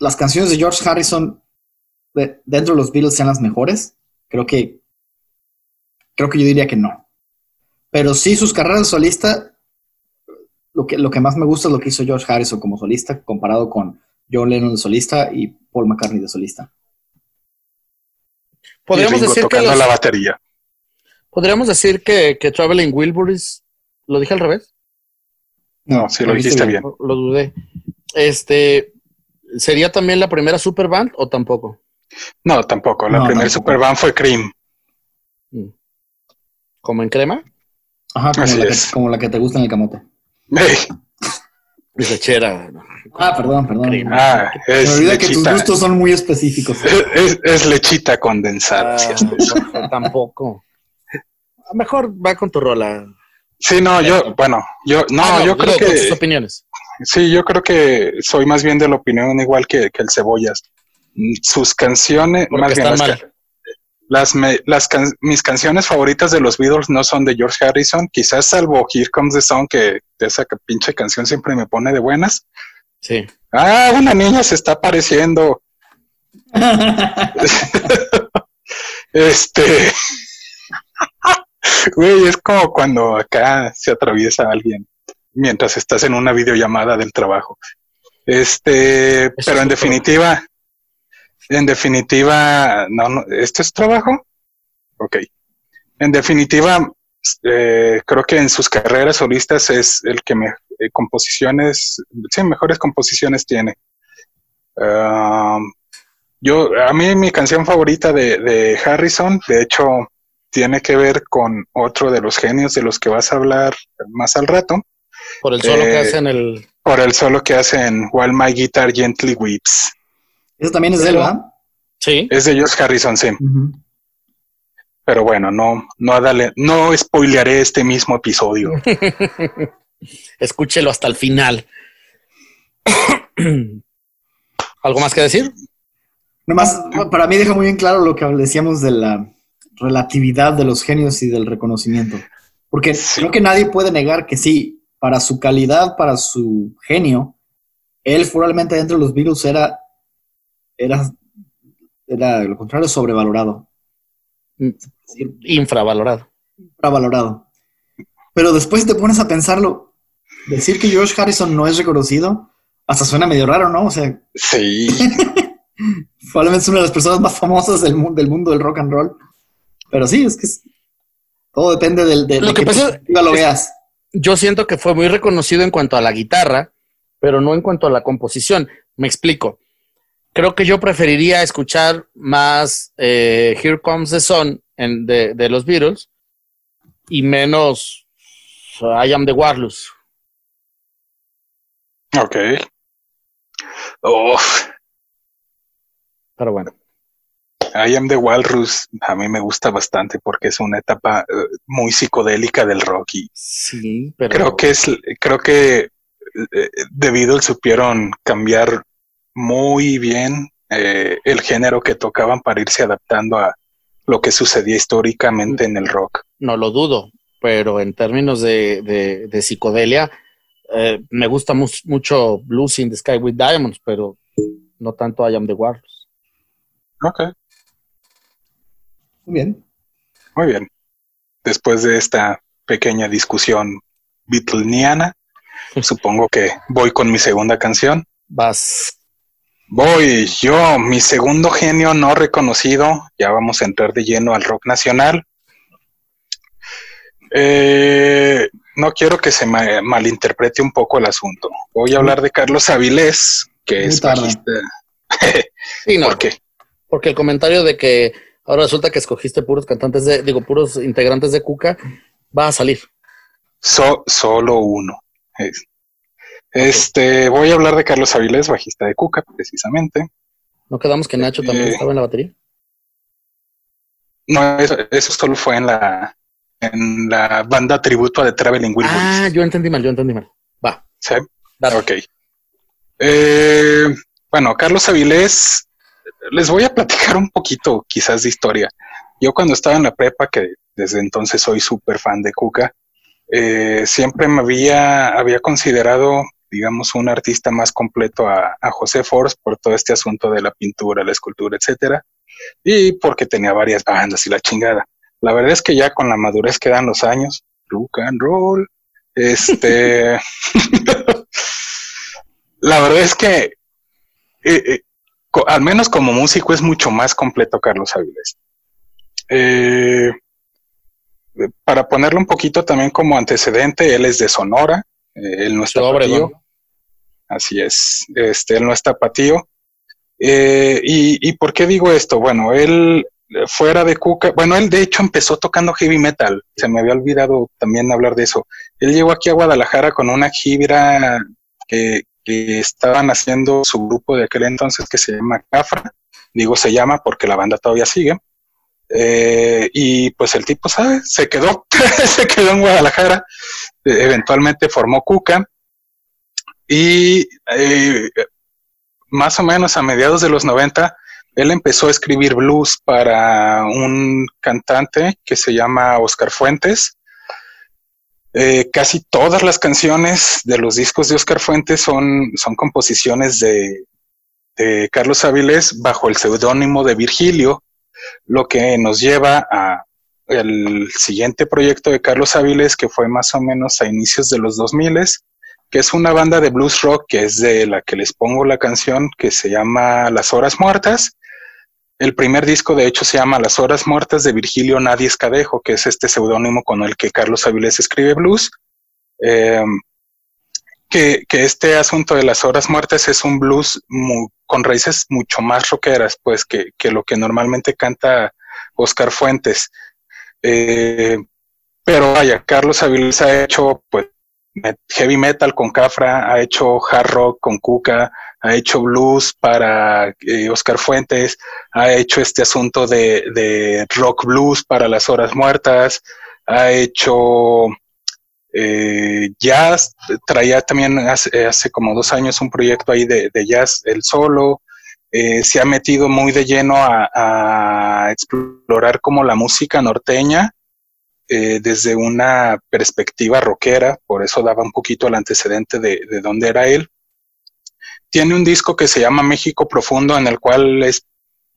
las canciones de George Harrison de- dentro de los Beatles sean las mejores. Creo que creo que yo diría que no. Pero sí sus carreras de solista, lo que, lo que más me gusta es lo que hizo George Harrison como solista comparado con John Lennon de solista y Paul McCartney de solista. Podríamos Y Ringo decir que los- la batería. podríamos decir que, que Traveling Wilburys, lo dije al revés. No, sí lo dijiste bien. Lo, lo dudé. Este, ¿sería también la primera superband o tampoco? No, tampoco. La No, primera. Superband fue Cream. Mm. ¿Como en crema? Ajá, como, Así la que, es. como la que te gusta en el camote. Ey, Dice chera. Ah, perdón, perdón. Ah, Me olvida que tus gustos son muy específicos. Es, es lechita condensada. Ah, sí es. no, tampoco. Mejor va con tu rola. Sí, no, yo, bueno, yo, no, Ah, yo creo con tus que, opiniones. sí, yo creo que soy más bien de la opinión igual que, que el Cebollas. Mm, Sus canciones, Porque más bien están las, mal. Las, me- las can- mis canciones favoritas de los Beatles no son de George Harrison, quizás salvo Here Comes the Sun, que esa pinche canción siempre me pone de buenas. Sí. Ah, una niña se está apareciendo. Este. Güey, es como cuando acá se atraviesa alguien mientras estás en una videollamada del trabajo. Este, Eso pero en definitiva, en definitiva, no, no, ¿esto es trabajo? Ok. En definitiva, eh, creo que en sus carreras solistas es el que me, eh, composiciones, sí, mejores composiciones tiene. Ah, yo, a mí mi canción favorita de, de Harrison, de hecho, tiene que ver con otro de los genios de los que vas a hablar más al rato, Por el solo que Eh, hacen el. por el solo que hace en While My Guitar Gently Weeps. Eso también es de él, ¿verdad? Sí. Es de George Harrison, sí. Pero bueno, no, no, dale, no spoilearé este mismo episodio. Escúchelo hasta el final. ¿Algo más que decir? Nomás, para mí deja muy bien claro lo que decíamos de la relatividad de los genios y del reconocimiento. Porque Sí. creo que nadie puede negar que sí, para su calidad, para su genio, él probablemente dentro de los Beatles era, era, era lo contrario, sobrevalorado. Sí, Infravalorado. infravalorado. Pero después te pones a pensarlo, decir que George Harrison no es reconocido, hasta suena medio raro, ¿no? O sea, Sí, probablemente es una de las personas más famosas del, mu- del mundo del rock and roll. Pero sí, es que es- todo depende del, de, Lo de que pasa lo veas. Yo siento que fue muy reconocido en cuanto a la guitarra, pero no en cuanto a la composición. Me explico. Creo que yo preferiría escuchar más eh, Here Comes the Sun en- de, de los Beatles y menos uh, I Am the Warless. ok. Uf, Pero bueno, I Am the Walrus a mí me gusta bastante porque es una etapa eh, muy psicodélica del rock y sí, pero creo que es, creo que eh, The Beatles supieron cambiar muy bien eh, el género que tocaban para irse adaptando a lo que sucedía históricamente en el rock. no lo dudo. Pero en términos de, de- de psicodelia, eh, me gusta mu- mucho Blues in the Sky with Diamonds, pero no tanto I Am the Warless. Ok, Muy bien. muy bien. Después de esta pequeña discusión beatleniana, supongo que voy con mi segunda canción. Vas Voy yo, mi segundo genio no reconocido, ya vamos a entrar de lleno al rock nacional. Eh, no quiero que se ma- malinterprete un poco el asunto. Voy a hablar de Carlos Avilés, que Muy es tarde. bajista. Sí, no, ¿Por qué? porque el comentario de que ahora resulta que escogiste puros cantantes de, digo, puros integrantes de Cuca, va a salir. solo uno. Este, voy a hablar de Carlos Avilés, bajista de Cuca, precisamente. ¿No quedamos que Nacho también eh, estaba en la batería? No, eso, solo fue en la, en la banda tributo de Traveling Wilburys. Ah, yo entendí mal, yo entendí mal. Va. Sí. Ok. Eh, bueno, Carlos Avilés, les voy a platicar un poquito quizás de historia. Yo cuando estaba en la prepa, que desde entonces soy súper fan de Cuca, eh, siempre me había, había considerado digamos, un artista más completo a, José Force por todo este asunto de la pintura, la escultura, etcétera, y porque tenía varias bandas y la chingada. La verdad es que ya con la madurez que dan los años, rock and roll, este, la verdad es que eh, eh, al menos como músico es mucho más completo Carlos Avilés. Eh, para ponerlo un poquito también como antecedente, él es de Sonora, él no está Así es, este, él no es tapatío. Eh, y, por qué digo esto? Bueno, él fuera de Cuca, bueno, él de hecho empezó tocando heavy metal, se me había olvidado también hablar de eso. Él llegó aquí a Guadalajara con una gira que, estaban haciendo su grupo de aquel entonces que se llama Cafra, digo se llama porque la banda todavía sigue. Eh, y pues el tipo, ¿sabes? Se quedó, se quedó en Guadalajara, eventualmente formó Cuca y eh, más o menos a mediados de los 90, él empezó a escribir blues para un cantante que se llama Oscar Fuentes. Eh, casi todas las canciones de los discos de Oscar Fuentes son, son composiciones de, Carlos Áviles bajo el seudónimo de Virgilio, lo que nos lleva a el siguiente proyecto de Carlos Áviles, que fue más o menos a inicios de los 2000, que es una banda de blues rock que es de la que les pongo la canción que se llama Las Horas Muertas. El primer disco, de hecho, se llama Las Horas Muertas de Virgilio Nadie Escadejo, que es este seudónimo con el que Carlos Avilés escribe blues. Em, que, este asunto de las horas muertas es un blues con raíces mucho más rockeras, pues, que, lo que normalmente canta Oscar Fuentes. Eh, pero vaya, Carlos Avilés ha hecho, pues, heavy metal con Cafra, ha hecho hard rock con Cuca, ha hecho blues para eh, Oscar Fuentes, ha hecho este asunto de, rock blues para las horas muertas, ha hecho eh, jazz, traía también hace, como dos años un proyecto ahí de, jazz, el solo, eh, se ha metido muy de lleno a explorar como la música norteña, eh, desde una perspectiva rockera, por eso daba un poquito el antecedente de, de dónde era él. Tiene un disco que se llama México Profundo, en el cual es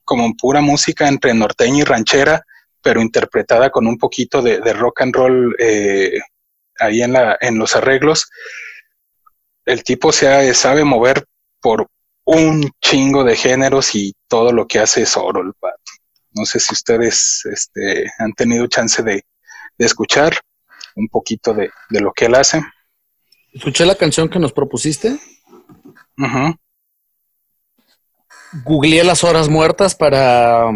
como pura música entre norteña y ranchera, pero interpretada con un poquito de, rock and roll eh, ahí en, la, en los arreglos. El tipo se sabe mover por un chingo de géneros y todo lo que hace es oro el. No sé si ustedes este, han tenido chance de, de escuchar un poquito de, lo que él hace. Escuché la canción que nos propusiste. Googleé las horas muertas para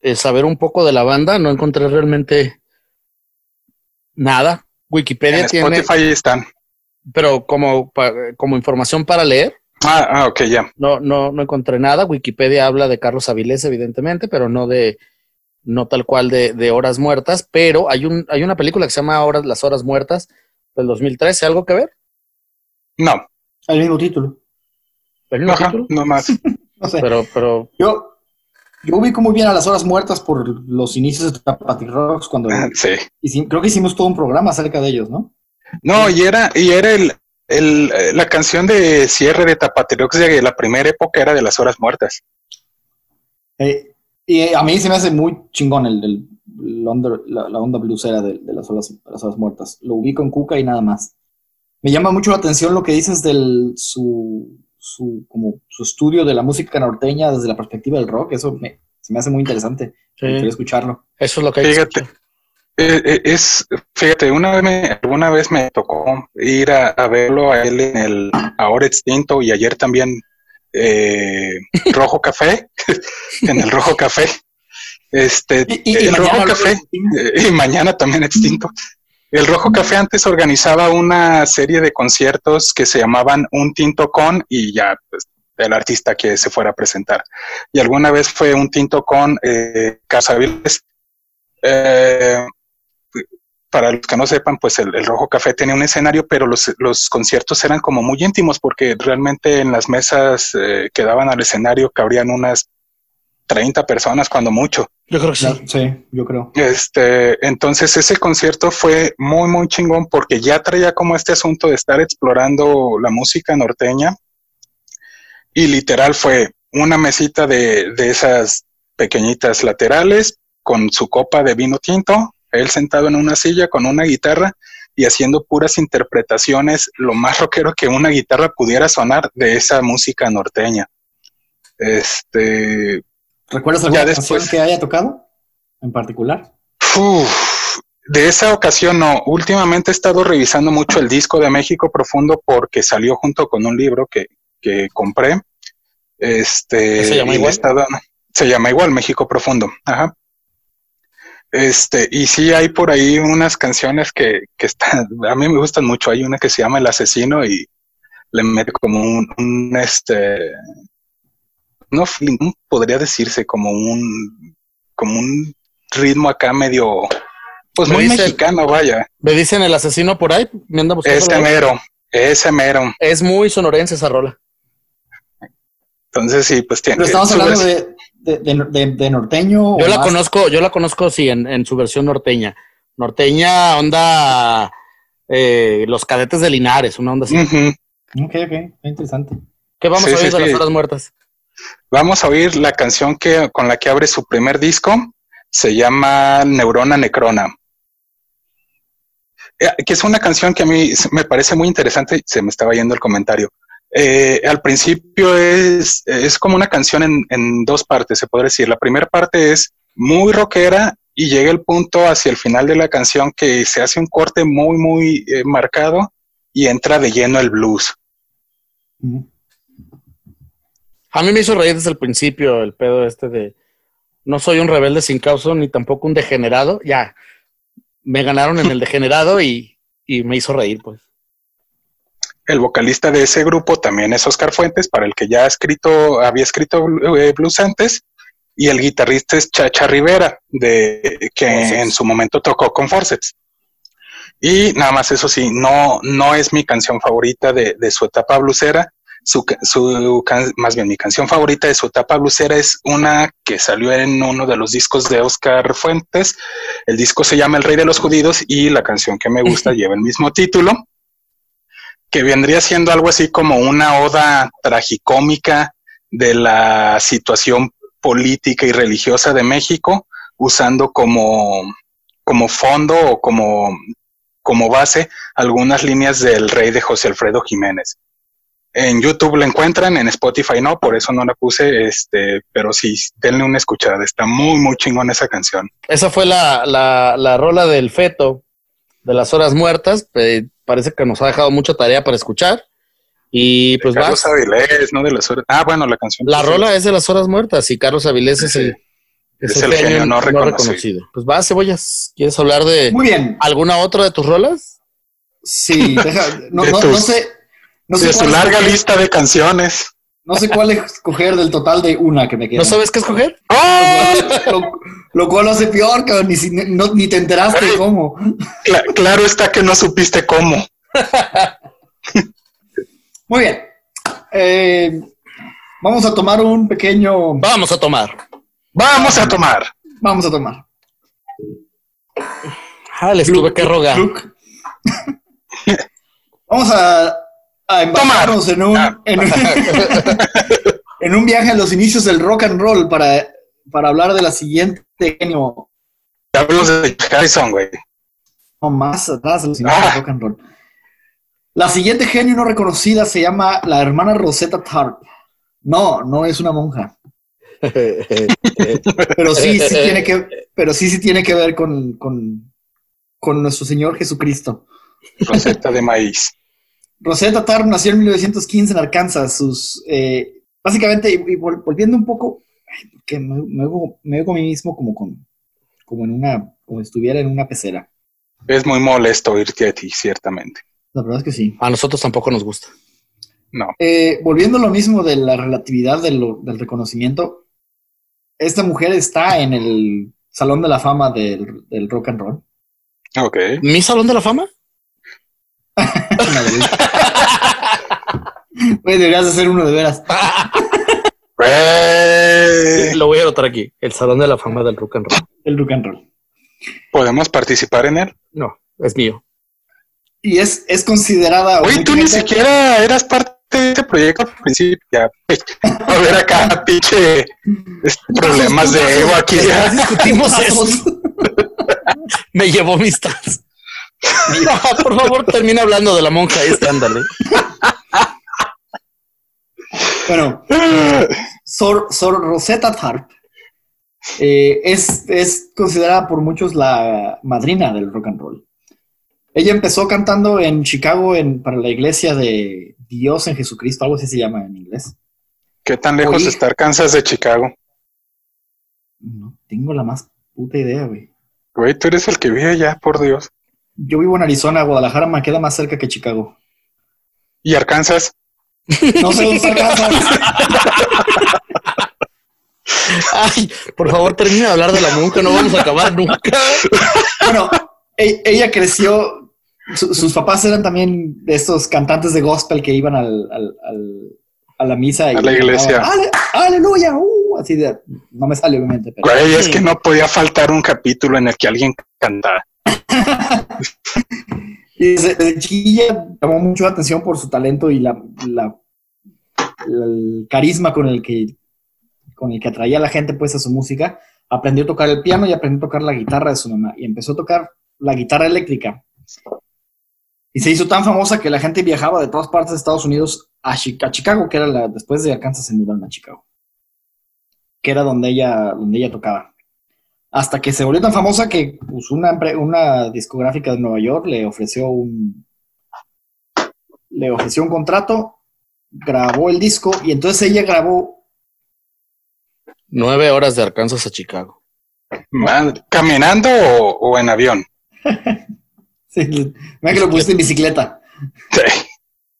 eh, saber un poco de la banda. No encontré realmente nada. Wikipedia en tiene. Spotify están. Pero como, como información para leer. Ah, ah, ok, ya. No, no, no encontré nada. Wikipedia habla de Carlos Avilés, evidentemente, pero no de no tal cual de, Horas Muertas, pero hay, un, hay una película que se llama Horas, Las Horas Muertas del 2013, ¿algo que ver? No. El mismo título. ¿El mismo título? No más. no sé. Pero, pero... Yo, yo ubico muy bien a Las Horas Muertas por los inicios de Tapati Rocks, cuando... sí. creo que hicimos todo un programa acerca de ellos, ¿no? No, y era, y era el, el, la canción de cierre de Rocks de la primera época era de Las Horas Muertas. Eh, y a mí se me hace muy chingón el, la, onda bluesera de, las, olas, las olas muertas. Lo ubico en Cuca y nada más. Me llama mucho la atención lo que dices del su, su, como su estudio de la música norteña desde la perspectiva del rock. Eso me, se me hace muy interesante. Quiero escucharlo. Eso es lo que Fíjate. Eh, eh, es, fíjate, una vez me, alguna vez me tocó ir a, a, verlo a él en el ahora extinto y ayer también eh, rojo café, en el rojo café. Este, el Rojo Café, y mañana también extinto. El Rojo Café antes organizaba una serie de conciertos que se llamaban Un Tinto Con y ya pues, el artista que se fuera a presentar. Y alguna vez fue Un Tinto Con eh, Casaviles. Eh, para los que no sepan, pues el, Rojo Café tenía un escenario, pero los, los, conciertos eran como muy íntimos porque realmente en las mesas eh, que daban al escenario cabrían unas 30 personas cuando mucho. Yo creo que sí. Sí, yo creo. Este, entonces ese concierto fue muy, muy chingón porque ya traía como este asunto de estar explorando la música norteña y literal fue una mesita de, de esas pequeñitas laterales con su copa de vino tinto, él sentado en una silla con una guitarra y haciendo puras interpretaciones, lo más rockero que una guitarra pudiera sonar de esa música norteña. Este, ¿Recuerdas alguna canción que haya tocado en particular? de esa ocasión no. Últimamente he estado revisando mucho el disco de México Profundo porque salió junto con un libro que, que compré. Este, ¿Se llama igual? se llama igual México Profundo. Ajá. Este, y sí hay por ahí unas canciones que, que están, a mí me gustan mucho. Hay una que se llama El Asesino y le mete como un, un este, no podría decirse como un, como un ritmo acá medio, pues muy mexicano, vaya. Me dicen el asesino por ahí, me anda Ese mero, ese mero. Es muy sonorense esa rola. Entonces sí, pues tiene. Pero estamos hablando de, de, de, norteño. Yo la conozco, yo la conozco sí en, en su versión norteña. Norteña, onda eh, los cadetes de Linares, una onda así. Ok, ok, interesante. ¿Qué vamos a oír de las horas muertas? Vamos a oír la canción que, con la que abre su primer disco. Se llama Neurona Necrona. Eh, que es una canción que a mí me parece muy interesante. Se me estaba yendo el comentario. Eh, al principio es, es como una canción en, en, dos partes, se puede decir. La primera parte es muy rockera y llega el punto hacia el final de la canción que se hace un corte muy, muy eh, marcado y entra de lleno el blues. A mí me hizo reír desde el principio el pedo este de no soy un rebelde sin causa ni tampoco un degenerado. Ya, me ganaron en el degenerado y, y me hizo reír, pues. El vocalista de ese grupo también es Oscar Fuentes, para el que ya ha escrito, había escrito eh, blues antes, y el guitarrista es Chacha Rivera, de, que en su momento tocó con Forceps. Y nada más eso sí, no, no es mi canción favorita de, de su etapa bluesera, su, su más bien mi canción favorita de su etapa blusera es una que salió en uno de los discos de Oscar Fuentes. El disco se llama El Rey de los Judíos y la canción que me gusta lleva el mismo título, que vendría siendo algo así como una oda tragicómica de la situación política y religiosa de México, usando como, como fondo o como, como base algunas líneas del rey de José Alfredo Jiménez. En YouTube la encuentran, en Spotify no, por eso no la puse, este, pero sí, denle una escuchada, está muy, muy chingón esa canción. Esa fue la, la, la rola del feto de las horas muertas, parece que nos ha dejado mucha tarea para escuchar. Y pues Carlos Avilés, no de las horas. Ah, bueno, la canción. La rola es de las horas muertas y Carlos Avilés es el, es, el genio, no, reconocido. Pues va, Cebollas, ¿quieres hablar de Muy bien. alguna otra de tus rolas? Sí, deja, no, no, no, sé, de su larga lista de canciones. No sé cuál escoger del total de una que me queda. ¿No sabes qué escoger? Lo, cual lo hace peor, cabrón. Ni, ni te enteraste cómo. claro está que no supiste cómo. Muy bien. Eh, vamos a tomar un pequeño. Vamos a tomar. Vamos a tomar. Vamos a tomar. Ah, les tuve que rogar. Vamos a a embarcarnos en un, ah. en un, viaje a los inicios del rock and roll para, para hablar de la siguiente genio. Hablamos de Harrison, güey. No, más atrás de los inicios del ah. rock and roll. La siguiente genio no reconocida se llama la hermana Rosetta Tharp. No, no es una monja. pero sí, sí tiene que, pero sí, sí tiene que ver con, con, con nuestro Señor Jesucristo. Rosetta de maíz. Rosetta Tarr nació en 1915 en Arkansas. Sus, eh, básicamente, y, volviendo un poco que me, me, oigo, me oigo a mí mismo como con, como en una, como estuviera en una pecera. Es muy molesto oírte a ti, ciertamente. La verdad es que sí. A nosotros tampoco nos gusta. No. Eh, volviendo a lo mismo de la relatividad de lo- del reconocimiento, esta mujer está en el Salón de la Fama del, del rock and roll. Ok. ¿Mi salón de la fama? Güey, deberías de ser uno de veras. Lo voy a anotar aquí. El salón de la fama del rock and roll. El rock and roll. ¿Podemos participar en él? No, es mío. Y es, es considerada. Oye, tú ni siquiera eras parte de este proyecto al principio. Ya, a ver acá, pinche este, problemas de ego aquí. Ya discutimos eso. Me llevó mis tazas. No, por favor, termina hablando de la monja esta, ándale. Bueno, Sor, Sor Rosetta Tharpe eh, es, es considerada por muchos la madrina del rock and roll. Ella empezó cantando en Chicago en, para la iglesia de Dios en Jesucristo, algo así se llama en inglés. ¿Qué tan lejos Oye. está Arkansas de Chicago? No tengo la más puta idea, güey. Güey, tú eres el que vive allá, por Dios. Yo vivo en Arizona, Guadalajara me queda más cerca que Chicago. ¿Y Arkansas? No sé dónde está Kansas. Ay, por favor, termina de hablar de la monja, no vamos a acabar nunca. Bueno, e- ella creció, su- sus papás eran también de estos cantantes de gospel que iban al, al- al- a la misa. y A la iglesia. cantaban, "Ale- aleluya, uh", así de, no me sale obviamente, pero Güey, es que no podía faltar un capítulo en el que alguien cantara. Y desde, desde chiquilla llamó mucho la atención por su talento y la, el carisma con el que con el que atraía a la gente pues a su música. Aprendió a tocar el piano y aprendió a tocar la guitarra de su mamá y empezó a tocar la guitarra eléctrica. Y se hizo tan famosa que la gente viajaba de todas partes de Estados Unidos a Chicago, que era la, después de Arkansas se mudaron a Chicago, que era donde ella, donde ella tocaba. Hasta que se volvió tan famosa que pues, una, una discográfica de Nueva York le ofreció un le ofreció un contrato, grabó el disco y entonces ella grabó Nueve horas de Arkansas a Chicago. ¿Caminando o, o en avión? sí, mira que lo pusiste en bicicleta. Sí.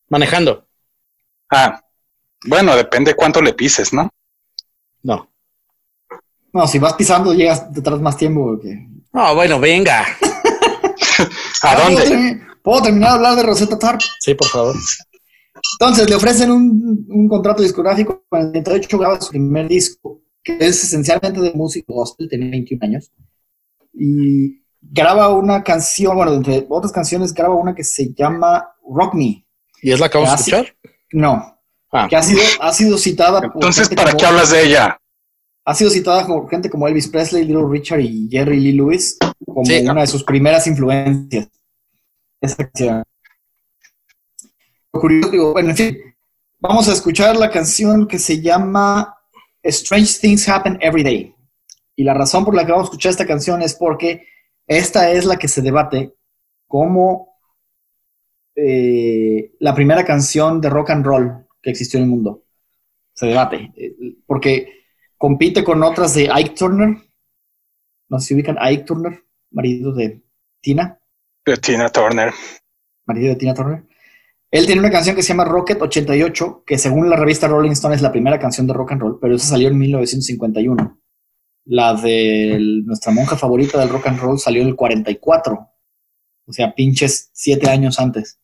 Manejando. Ah, bueno, depende cuánto le pises, ¿no? No. No, si vas pisando llegas detrás más tiempo que No, bueno, venga. ¿A ¿Puedo dónde? ¿Puedo terminar de hablar de Rosetta Tharpe? Sí, por favor. Entonces le ofrecen un, un contrato discográfico con el 38 graba su primer disco, que es esencialmente de música gospel, tenía 21 años. Y graba una canción, bueno, entre otras canciones, graba una que se llama Rock Me. ¿Y es la que vamos a escuchar? No, Ah, que ha sido, ha sido citada por Entonces, ¿para qué hablas de ella? Ha sido citada por gente como Elvis Presley, Little Richard y Jerry Lee Lewis como Sí. una de sus primeras influencias. Lo curioso, digo, bueno, en fin, vamos a escuchar la canción que se llama Strange Things Happen Every Day. Y la razón por la que vamos a escuchar esta canción es porque esta es la que se debate como eh, la primera canción de rock and roll que existió en el mundo. Se debate. eh, Porque compite con otras de Ike Turner. No sé si ubican a Ike Turner, marido de Tina, De Tina Turner. marido de Tina Turner. Él tiene una canción que se llama Rocket 88, que según la revista Rolling Stone es la primera canción de rock and roll, pero esa salió en 1951. La de nuestra monja favorita del rock and roll salió en el 44. O sea, pinches siete años antes.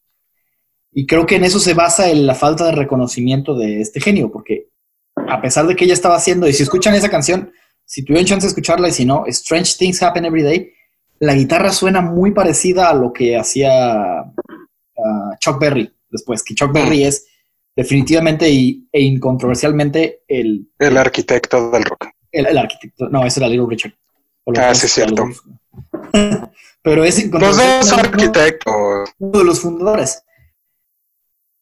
Y creo que en eso se basa la falta de reconocimiento de este genio, porque a pesar de que ella estaba haciendo, y si escuchan esa canción, si tuvieron chance de escucharla y si no, Strange Things Happen Every Day, la guitarra suena muy parecida a lo que hacía ah, Chuck Berry después, que Chuck Berry es definitivamente y, e incontroversialmente el, El arquitecto del rock. el, el arquitecto. No, ese era Little Richard. Ah, sí, es- cierto. Pero es Los dos arquitectos. uno de los fundadores.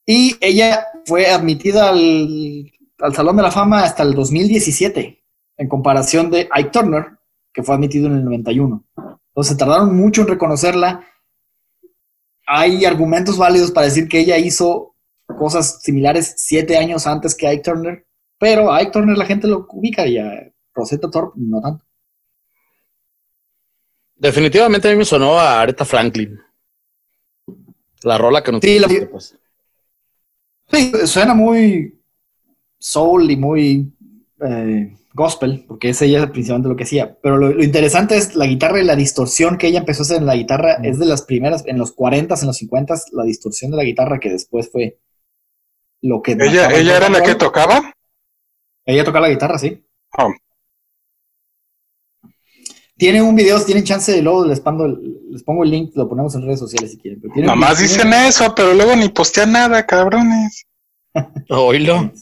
Y ella fue admitida al, al Salón de la Fama hasta el 2017, en comparación de Ike Turner, que fue admitido en el 91. Entonces tardaron mucho en reconocerla. Hay argumentos válidos para decir que ella hizo cosas similares siete años antes que Ike Turner, pero a Ike Turner la gente lo ubica y a Rosetta Thorpe no tanto. Definitivamente a mí me sonó a Aretha Franklin. La rola que nos Sí, la- Sí, suena muy soul y muy eh, gospel, porque es ella principalmente lo que hacía. Pero lo, lo interesante es la guitarra y la distorsión que ella empezó a hacer en la guitarra. Es de las primeras, en los 40s, en los 50s, la distorsión de la guitarra que después fue lo que... ¿Ella, ella era la que tocaba? Ella toca la guitarra, sí. Oh, Tiene un video, si tienen chance, luego les, pando el- les pongo el link, lo ponemos en redes sociales si quieren. pero nomás video- dicen eso, pero luego ni postean nada, cabrones. Oílo.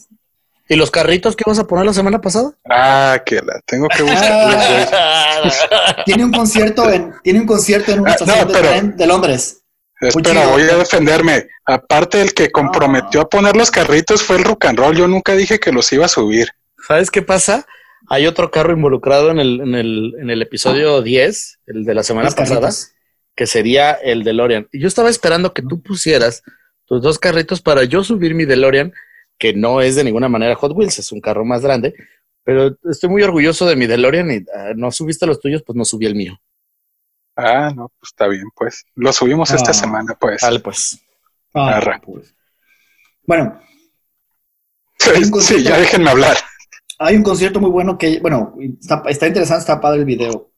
¿Y los carritos que vas a poner la semana pasada? Ah, que la tengo que buscar. Ah, tiene un concierto en, tiene un concierto en una Ah, estación no, de pero- tren de Londres. Espera, voy a defenderme. Aparte, el que comprometió a poner los carritos fue el rock and roll. Yo nunca dije que los iba a subir. ¿Sabes qué pasa? Hay otro carro involucrado en el, en el, en el episodio 10, el de la semana Los pasada, carritos. que sería el DeLorean. Y yo estaba esperando que tú pusieras tus dos carritos para yo subir mi DeLorean, que no es de ninguna manera Hot Wheels, es un carro más grande, pero estoy muy orgulloso de mi DeLorean y ah, no subiste los tuyos, pues no subí el mío. Ah, no, pues está bien, pues. Lo subimos esta Ah. semana, pues. Vale, pues. Ah, Arra. pues. Bueno, Sí, ya déjenme hablar. hay un concierto muy bueno que, bueno, está, está interesante, está padre el video.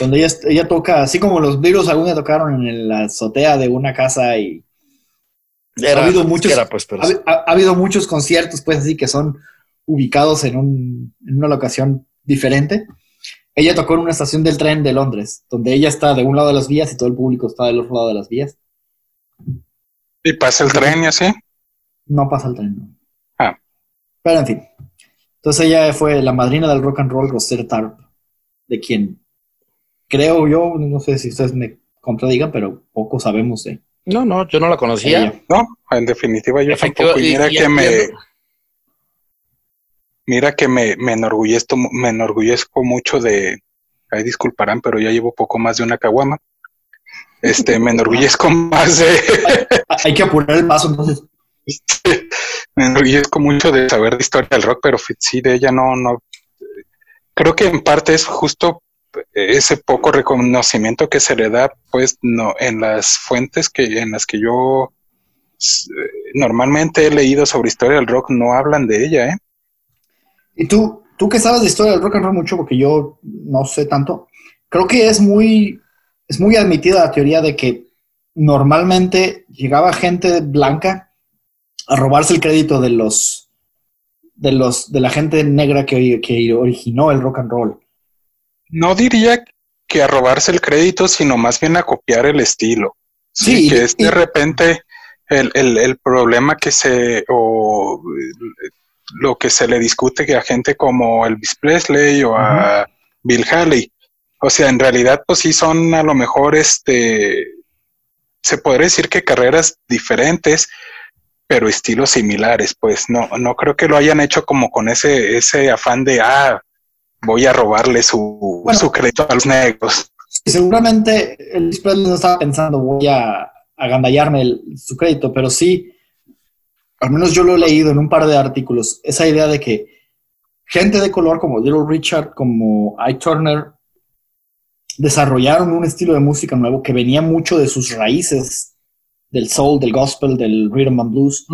Donde ella, ella toca, así como los Beatles algún día tocaron en la azotea de una casa y Era, Ha habido muchos- era, pues, pero ha, ha- ha habido muchos conciertos, pues así que son ubicados en, un, en una locación diferente. Ella tocó en una estación del tren de Londres, donde ella está de un lado de las vías y todo el público está del otro lado de las vías. Y pasa el tren y así. No pasa el tren, no. Ah. Pero en fin. Entonces ella fue la madrina del rock and roll, Rosetta Tarp, de quien creo yo, no sé si ustedes me contradigan, pero poco sabemos de no, no, yo no la conocía. No, en definitiva yo Efectivo- tampoco. Y mira y que me, entiendo. mira que me, me enorgullezco, me enorgullezco mucho de, ahí disculparán, pero ya llevo poco más de una caguama. Este, me enorgullezco más de, Hay que apurar el paso, entonces. me enorgullezco mucho de saber de historia del rock, pero sí de ella no, no. Creo que en parte es justo ese poco reconocimiento que se le da, pues, no, en las fuentes que, en las que yo s- normalmente he leído sobre historia del rock, no hablan de ella, ¿eh? Y tú, tú que sabes de historia del rock and roll mucho, porque yo no sé tanto, creo que es muy, es muy admitida la teoría de que normalmente llegaba gente blanca a robarse el crédito de los, de los, de la gente negra que, que originó el rock and roll. No diría que a robarse el crédito, sino más bien a copiar el estilo. Sí, Sí, que es de y- repente el, el, el problema que se, o eh, lo que se le discute que a gente como Elvis Presley o a Bill Haley. O sea, en realidad, pues sí son a lo mejor, este, se podría decir que carreras diferentes, pero estilos similares. Pues no, no creo que lo hayan hecho como con ese, ese afán de, ah, voy a robarle su, Bueno. su crédito a los negros. Y seguramente Elvis Presley no estaba pensando voy a agandallarme el- su crédito, pero sí, al menos yo lo he leído en un par de artículos, esa idea de que gente de color como Little Richard, como Ike Turner, desarrollaron un estilo de música nuevo que venía mucho de sus raíces, del soul, del gospel, del rhythm and blues,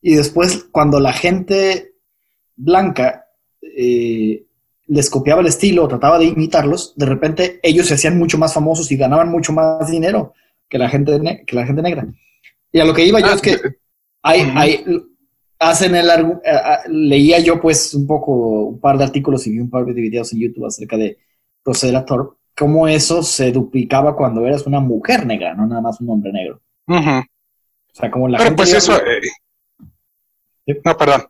y después, cuando la gente blanca eh, les copiaba el estilo o trataba de imitarlos, de repente ellos se hacían mucho más famosos y ganaban mucho más dinero que la gente, ne- que la gente negra. Y a lo que iba yo Ah, es que de- hay, hay, hacen el eh, ah, leía yo pues un poco, un par de artículos y vi un par de videos en YouTube acerca de Rosella Thorpe, cómo eso se duplicaba cuando eras una mujer negra, no nada más un hombre negro. O sea, como la Pero gente pues eso, eh, Sí. no, perdón.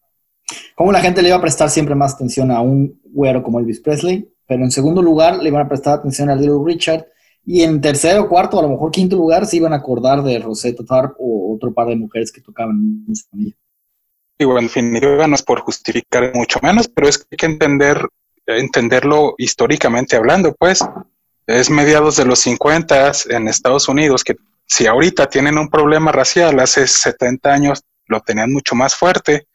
Cómo la gente le iba a prestar siempre más atención a un güero como Elvis Presley, pero en segundo lugar le iban a prestar atención a Little Richard, y en tercero, cuarto, a lo mejor quinto lugar, se iban a acordar de Rosetta Tharpe o otro par de mujeres que tocaban música ella. Digo, en definitiva no es por justificar mucho menos, pero es que hay que entender, entenderlo históricamente hablando, pues. Es mediados de los 50 en Estados Unidos que si ahorita tienen un problema racial, hace 70 años lo tenían mucho más fuerte.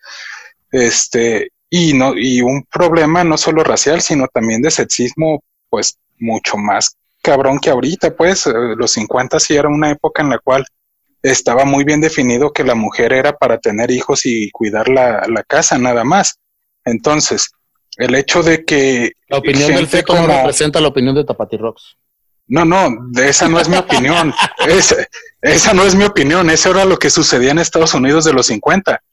Este, y no, y un problema no solo racial, sino también de sexismo, pues mucho más cabrón que ahorita, pues, eh, los 50 sí era una época en la cual estaba muy bien definido que la mujer era para tener hijos y cuidar la, la casa, nada más. Entonces, el hecho de que... La opinión del feto no representa la opinión de Tapatirrox. No, no, de esa no es mi opinión. esa, esa no es mi opinión. Eso era lo que sucedía en Estados Unidos de los 50.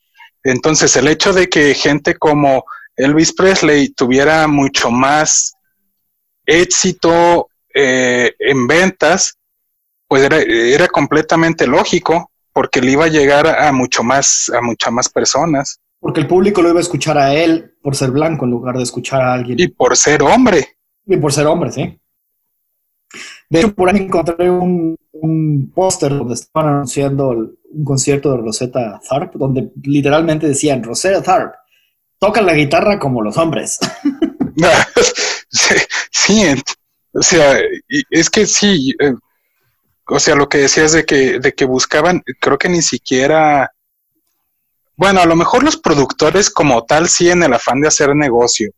Entonces, el hecho de que gente como Elvis Presley tuviera mucho más éxito eh, en ventas, pues era, era, completamente lógico, porque le iba a llegar a mucho más, a muchas más personas. Porque el público lo iba a escuchar a él por ser blanco en lugar de escuchar a alguien. Y por ser hombre. Y por ser hombre, sí. De hecho, por ahí encontré un, un póster donde estaban anunciando un concierto de Rosetta Tharp, donde literalmente decían, Rosetta Tharp, toca la guitarra como los hombres. sí, o sea, es que sí, eh, o sea, lo que decías de que, de que buscaban, creo que ni siquiera, bueno, a lo mejor los productores como tal sí en el afán de hacer negocio,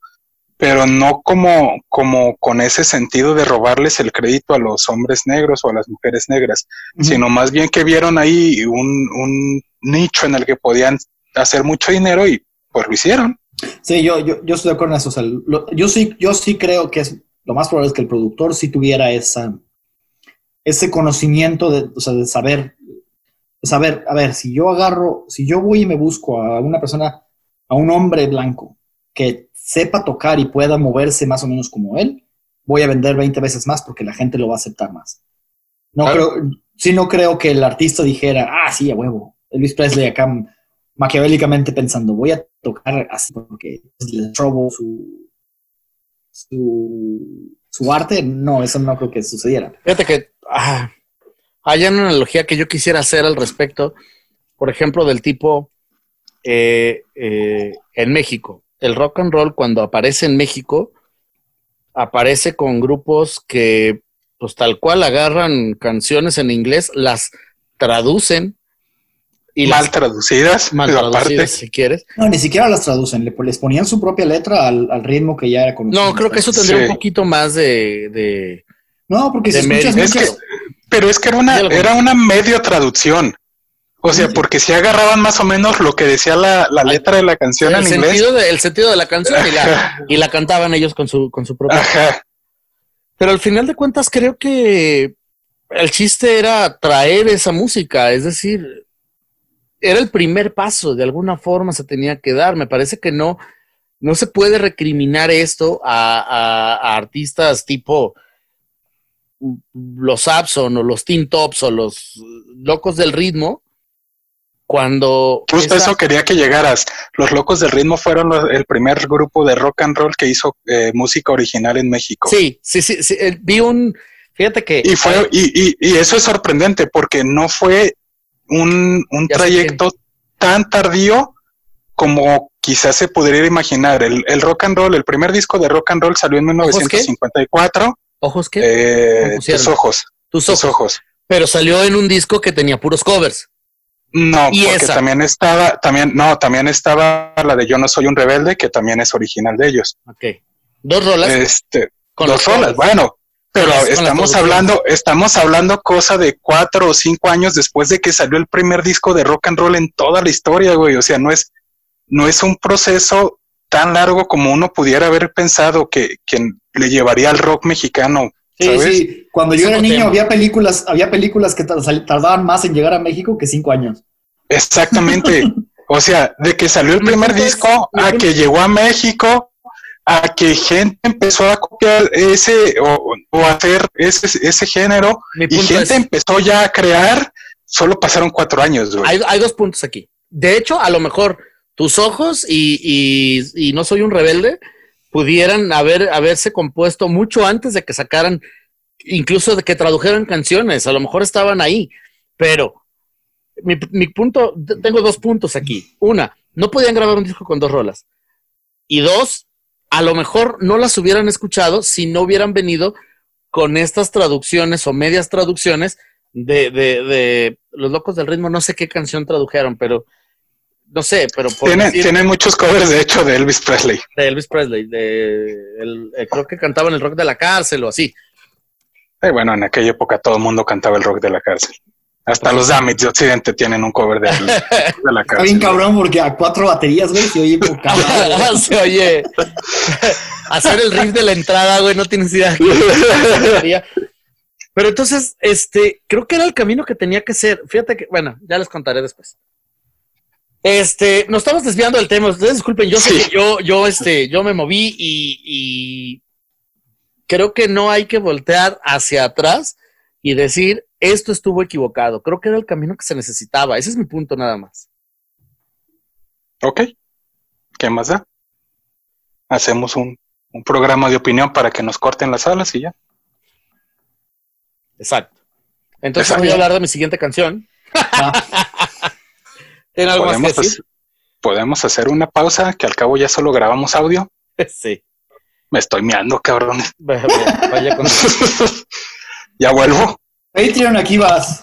pero no como, como con ese sentido de robarles el crédito a los hombres negros o a las mujeres negras, sino más bien que vieron ahí un, un, nicho en el que podían hacer mucho dinero y pues lo hicieron. Sí, yo, yo, yo estoy de acuerdo en eso. O sea, yo, sí, yo sí creo que es lo más probable es que el productor sí tuviera esa, ese conocimiento de, o sea, de saber, saber, a ver, si yo agarro, si yo voy y me busco a una persona, a un hombre blanco que sepa tocar y pueda moverse más o menos como él, voy a vender 20 veces más porque la gente lo va a aceptar más. No creo, sí no creo que el artista dijera, ah, sí, a huevo. Elvis Presley acá maquiavélicamente pensando, voy a tocar así porque le robo su, su, su, arte. No, eso no creo que sucediera. Fíjate que ah, hay una analogía que yo quisiera hacer al respecto, por ejemplo, del tipo eh, eh, en México el rock and roll cuando aparece en México, aparece con grupos que pues tal cual agarran canciones en inglés, las traducen. Y mal traducidas, mal traducidas, si quieres. No, ni siquiera las traducen, les ponían su propia letra al, ritmo que ya era conocido. No, creo que eso tendría un poquito más de, no, porque si escuchas es pero es que era una, era una medio traducción. O sea, porque si agarraban más o menos lo que decía la, letra de la canción el en sentido inglés. el sentido de la canción y la, cantaban ellos con su, con su propia. Pero al final de cuentas creo que el chiste era traer esa música, es decir, era el primer paso, de alguna forma se tenía que dar. Me parece que no, no se puede recriminar esto a, artistas tipo los Abson o los Teen Tops o los locos del ritmo, cuando... Justo eso quería que llegaras. Los Locos del Ritmo fueron el primer grupo de rock and roll que hizo eh, música original en México. Sí, sí, sí, eh, vi un... Fíjate que... Y, fue, y, y, y, eso es sorprendente porque no fue un, un trayecto tan tardío como quizás se pudiera imaginar. El, el, rock and roll, el primer disco de rock and roll salió en 1954. ¿Ojos qué? Eh, tus ojos. Tus ojos. Tus ojos. Pero salió en un disco que tenía puros covers. No, porque también estaba, también, no, también estaba la de Yo no soy un rebelde, que también es original de ellos. Ok. Dos rolas. Este, dos rolas, bueno, pero estamos hablando, estamos hablando cosa de cuatro o cinco años después de que salió el primer disco de rock and roll en toda la historia, güey. O sea, no es, no es un proceso tan largo como uno pudiera haber pensado que, que le llevaría al rock mexicano Sí, sí. Cuando yo era niño había películas, había películas que tardaban más en llegar a México que cinco años. Exactamente. o sea, de que salió el primer disco a que llegó a México, a que gente empezó a copiar ese o, hacer ese, ese género y gente empezó ya a crear, solo pasaron cuatro años. Hay, hay, dos puntos aquí. De hecho, a lo mejor tus ojos y, y, y no soy un rebelde pudieran haber, haberse compuesto mucho antes de que sacaran, incluso de que tradujeran canciones, a lo mejor estaban ahí, pero mi, punto, tengo dos puntos aquí. Una, no podían grabar un disco con dos rolas. Y dos, a lo mejor no las hubieran escuchado si no hubieran venido con estas traducciones o medias traducciones de, de, de Los Locos del Ritmo. No sé qué canción tradujeron, pero no sé, pero por Tiene, decir- tiene muchos covers, de hecho, de Elvis Presley. de Elvis Presley, de el- eh, creo que cantaba en el rock de la cárcel o así. Eh, bueno, en aquella época todo el mundo cantaba el rock de la cárcel. Hasta los Damits de Occidente tienen un cover de, Elvis de la Está bien cárcel. cabrón porque a cuatro baterías, güey, se oye poca. Se oye, hacer el riff de la entrada, güey, no tienes idea. Pero entonces, este, creo que era el camino que tenía que ser. Fíjate que, bueno, ya les contaré después. Este, nos estamos desviando del tema. Ustedes disculpen, yo sé Sí. que yo, yo, este, yo me moví y, y creo que no hay que voltear hacia atrás y decir esto estuvo equivocado. Creo que era el camino que se necesitaba. Ese es mi punto nada más. Ok. ¿Qué más da? Hacemos un, un programa de opinión para que nos corten las alas y ya. Exacto. Entonces Exacto. voy a hablar de mi siguiente canción. Ah, ¿Tienen algo más que Podemos, decir? hacer- podemos hacer una pausa, que al cabo ya solo grabamos audio. Sí. Me estoy meando, cabrón. Vaya, con- ya vuelvo. Patreon, aquí vas.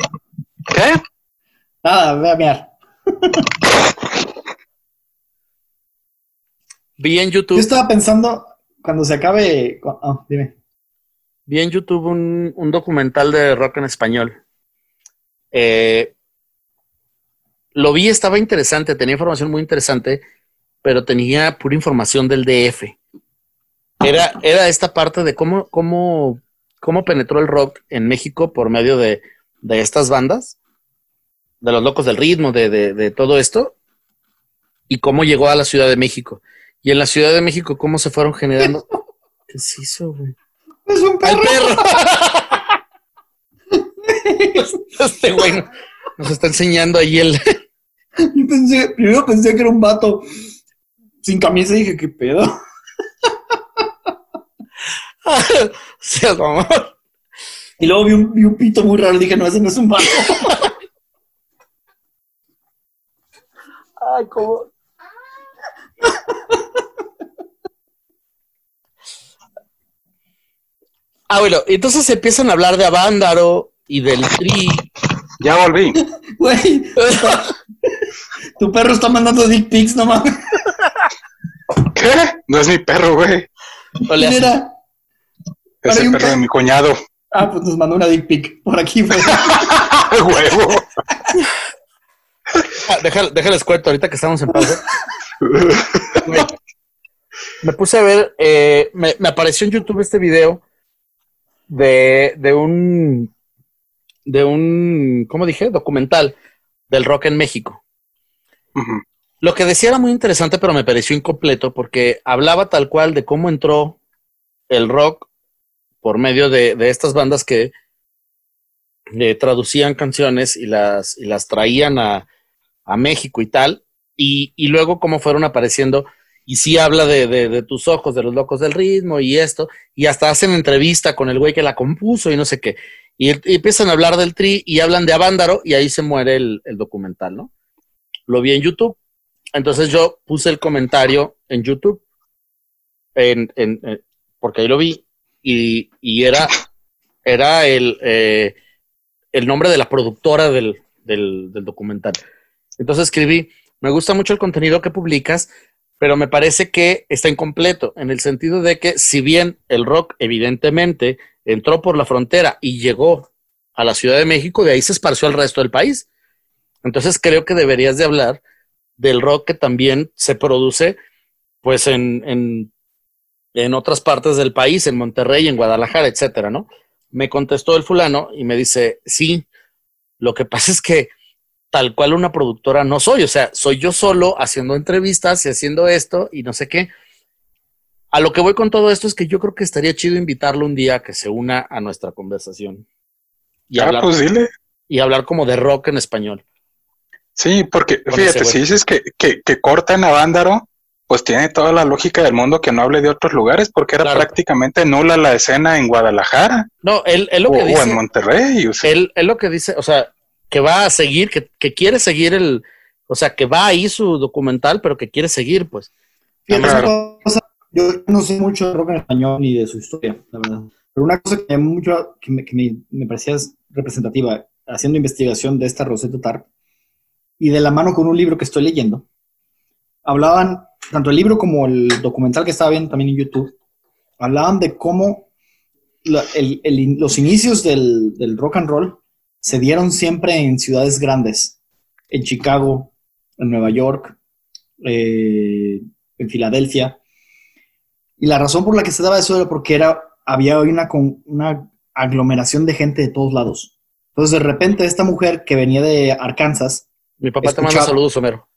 ¿Qué? Nada, ve a miar. Vi en Yo YouTube, estaba pensando, cuando se acabe... Ah, dime. vi en YouTube un, un documental de rock en español. Eh, lo vi, estaba interesante, tenía información muy interesante, pero tenía pura información del DF. Era, era esta parte de cómo, cómo, cómo penetró el rock en México por medio de, de estas bandas, de los locos del ritmo, de, de, de todo esto, y cómo llegó a la Ciudad de México. Y en la Ciudad de México, cómo se fueron generando. ¿Qué es eso, güey? Es un ¡Al perro. perro! este güey no- nos está enseñando ahí el. Yo pensé, primero pensé que era un vato sin camisa y dije, ¿qué pedo? Seas mamón. Y luego vi un, vi un pito muy raro y dije, no, ese no es un vato. Ay, cómo. Ah, bueno, entonces empiezan a hablar de Avándaro y del Tri. Ya volví. Güey, tu perro está mandando dick pics, no mames. ¿Qué? No es mi perro, güey. O le ¿Quién hacen- era? Es el perro de mi cuñado. Ah, pues nos mandó una dick pic. Por aquí fue. Huevo. Ah, déjale- déjales cuento ahorita que estamos en pausa. me, me puse a ver, eh, me, me apareció en YouTube este video de, de un, de un, ¿cómo dije? Documental del rock en México. Lo que decía era muy interesante, pero me pareció incompleto porque hablaba tal cual de cómo entró el rock por medio de, de estas bandas que eh, traducían canciones y las, y las traían a, a México y tal, y, y luego cómo fueron apareciendo, y sí habla de, de- de tus ojos, de los locos del ritmo y esto, y hasta hacen entrevista con el güey que la compuso y no sé qué, y, empiezan a hablar del tri y hablan de Avándaro y ahí se muere el, documental, ¿no? Lo vi en YouTube, entonces yo puse el comentario en YouTube, en, en- en- porque ahí lo vi, y, y era, era el, eh, el nombre de la productora del, del documental. Entonces escribí, me gusta mucho el contenido que publicas, pero me parece que está incompleto, en el sentido de que si bien el rock evidentemente entró por la frontera y llegó a la Ciudad de México, de ahí se esparció al resto del país. Entonces creo que deberías de hablar del rock que también se produce pues en, en, en otras partes del país, en Monterrey, en Guadalajara, etcétera, ¿no? Me contestó el fulano y me dice, sí, lo que pasa es que tal cual una productora no soy, o sea, soy yo solo haciendo entrevistas y haciendo esto y no sé qué. A lo que voy con todo esto es que yo creo que estaría chido invitarlo un día a que se una a nuestra conversación y, Ah, hablar, pues dile. y hablar como de rock en español. Sí, porque Con fíjate, si dices que, que, que cortan a Vándaro, pues tiene toda la lógica del mundo que no hable de otros lugares, porque era Claro. prácticamente nula la escena en Guadalajara No, él, él lo o, que o dice, en Monterrey. o sea, él, él lo que dice, o sea, que va a seguir, que, que quiere seguir el, o sea, que va ahí su documental, pero que quiere seguir, pues. Claro. cosa, yo no sé mucho de rock en español ni de su historia, la verdad. Pero una cosa que, me, mucho, que, me, que me, me parecía representativa, haciendo investigación de esta Rosetta Tarp, y de la mano con un libro que estoy leyendo, hablaban, tanto el libro como el documental que estaba viendo también en YouTube, hablaban de cómo los inicios del, rock and roll se dieron siempre en ciudades grandes, en Chicago, en Nueva York, eh, en Filadelfia. Y la razón por la que se daba eso era porque era, había una, una aglomeración de gente de todos lados. Entonces, de repente, esta mujer que venía de Arkansas. Mi papá te manda saludos, Homero.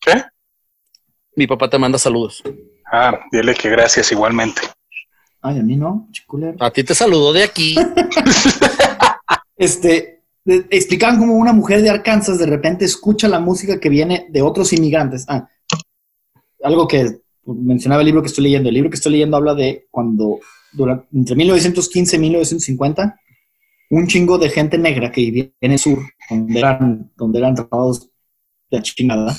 ¿Qué? Mi papá te manda saludos. Ah, dile que gracias igualmente. Ay, a mí no, chiculero. A ti te saludo de aquí. este, explicaban como una mujer de Arkansas de repente escucha la música que viene de otros inmigrantes. Ah, algo que mencionaba el libro que estoy leyendo. El libro que estoy leyendo habla de cuando, durante, entre 1915 y 1950, un chingo de gente negra que vivía en el sur, donde eran, donde eran tratados de chingada,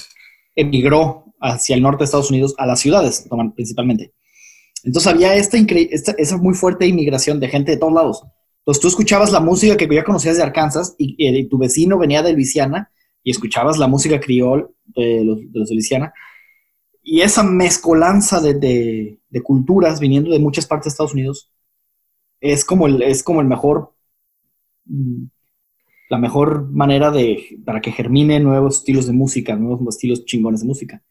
emigró hacia el norte de Estados Unidos a las ciudades, principalmente. Entonces había esta, esta, esa muy fuerte inmigración de gente de todos lados. Entonces tú escuchabas la música que ya conocías de Arkansas y, tu vecino venía de Luisiana y escuchabas la música criol de los de, Luisiana. Y esa mezcolanza de, culturas viniendo de muchas partes de Estados Unidos es como el, es como el mejor, mm, la mejor manera de, para que germine nuevos estilos de música, nuevos estilos chingones de música.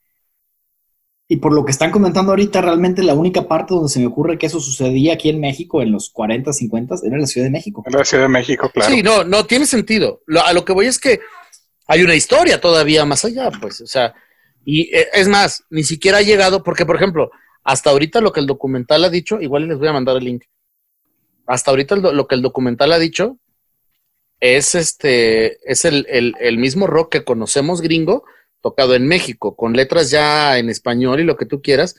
Y por lo que están comentando ahorita, realmente la única parte donde se me ocurre que eso sucedía aquí en México en los 40, 50 era la Ciudad de México. En la Ciudad de México, claro. Sí, no, no tiene sentido. a lo que voy es que hay una historia todavía más allá, pues, o sea, y eh, es más, ni siquiera ha llegado, porque por ejemplo, hasta ahorita lo que el documental ha dicho, igual les voy a mandar el link. Hasta ahorita lo que el documental ha dicho es este, es el, el mismo rock que conocemos gringo, tocado en México, con letras ya en español y lo que tú quieras,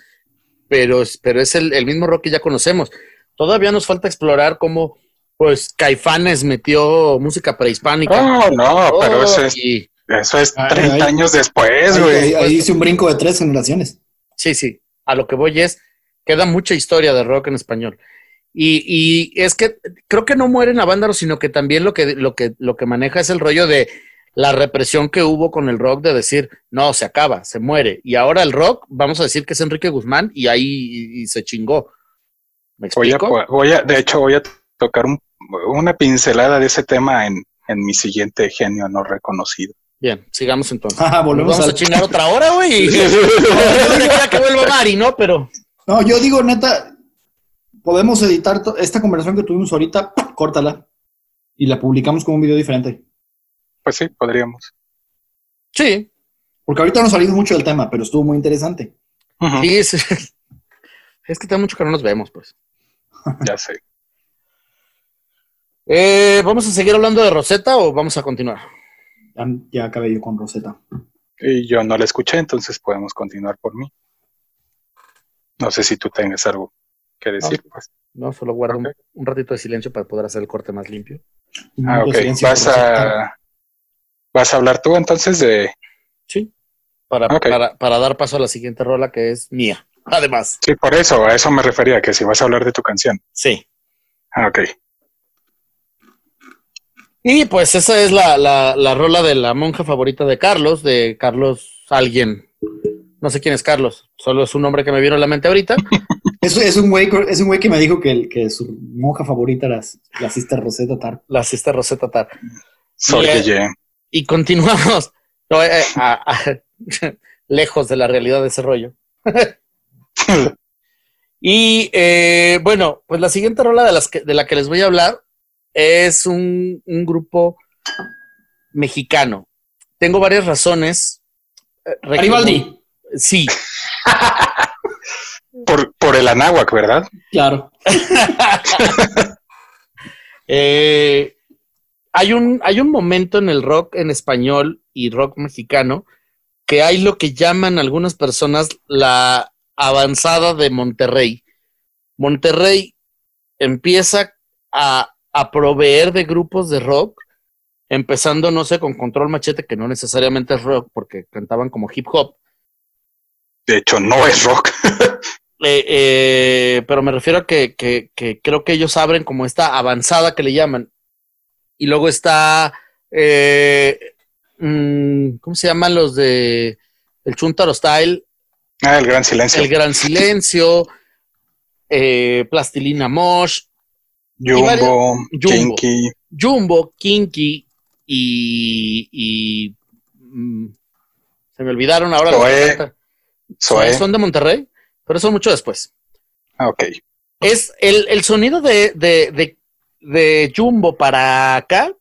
pero, pero es el, mismo rock que ya conocemos. Todavía nos falta explorar cómo, pues, Caifanes metió música prehispánica. No, no, pero eso es, eso es 30 años después, güey. Ahí, hice un brinco de tres generaciones. Sí, sí. A lo que voy es, queda mucha historia de rock en español. Y, y es que creo que no mueren a Vándaro, sino que también lo que, lo que, lo que maneja es el rollo de la represión que hubo con el rock de decir, no, se acaba, se muere. Y ahora el rock, vamos a decir que es Enrique Guzmán y ahí se chingó. ¿Me explico? Voy a, de hecho, voy a tocar una pincelada de ese tema en, mi siguiente genio no reconocido. Bien, sigamos entonces. Ah, volvemos Vamos a, chingar otra hora, güey. no, que vuelva Mari, ¿no? Pero. No, yo digo, neta, podemos editar esta conversación que tuvimos ahorita, córtala y la publicamos como un video diferente. Pues sí, podríamos. Sí. Porque ahorita no salimos mucho del tema, pero estuvo muy interesante. Sí, es, es que tengo mucho que no nos vemos, pues. ya sé. Eh, ¿Vamos a seguir hablando de Rosetta o vamos a continuar? Ya, acabé yo con Rosetta. Y yo no la escuché, entonces podemos continuar por mí. No sé si tú tengas algo que decir. No, pues. no solo guardo un, ratito de silencio para poder hacer el corte más limpio. Ah, ok. Vas a, ¿Vas a hablar tú entonces de...? Sí, para, para, dar paso a la siguiente rola que es mía, además. Sí, por eso, a eso me refería, que si vas a hablar de tu canción. Sí. Ah, ok. Y pues esa es la, la, rola de la monja favorita de Carlos, de Carlos alguien. No sé quién es Carlos, solo es un nombre que me vino a la mente ahorita. es, es, un güey, es un güey que me dijo que, que su monja favorita era la Sister Rosetta Tar. La Sister Rosetta Tar. Sorry, y continuamos eh, lejos de la realidad de ese rollo. y eh, bueno, pues la siguiente rola de, las de la que les voy a hablar es un, grupo mexicano. Tengo varias razones. Eh, Sí. por, por el anáhuac, ¿verdad? Claro. eh, hay un, hay un momento en el rock en español y rock mexicano que hay lo que llaman algunas personas la avanzada de Monterrey. Monterrey empieza a, proveer de grupos de rock, empezando, no sé, con Control Machete, que no necesariamente es rock, porque cantaban como hip hop. De hecho, no es rock. Eh, eh, pero me refiero a que, que, creo que ellos abren como esta avanzada que le llaman. Y luego está, eh, mm, ¿cómo se llaman los de el Chuntaro Style, Ah, el gran silencio. el Gran Silencio, eh, Plastilina Mosh, Jumbo, Jumbo. Kinky. Jumbo, Kinky y, y mm, se me olvidaron ahora. Los- Zoé. Son de Monterrey, pero son mucho después. Ah, ok. Es el, el sonido de, de, de, de Jumbo para acá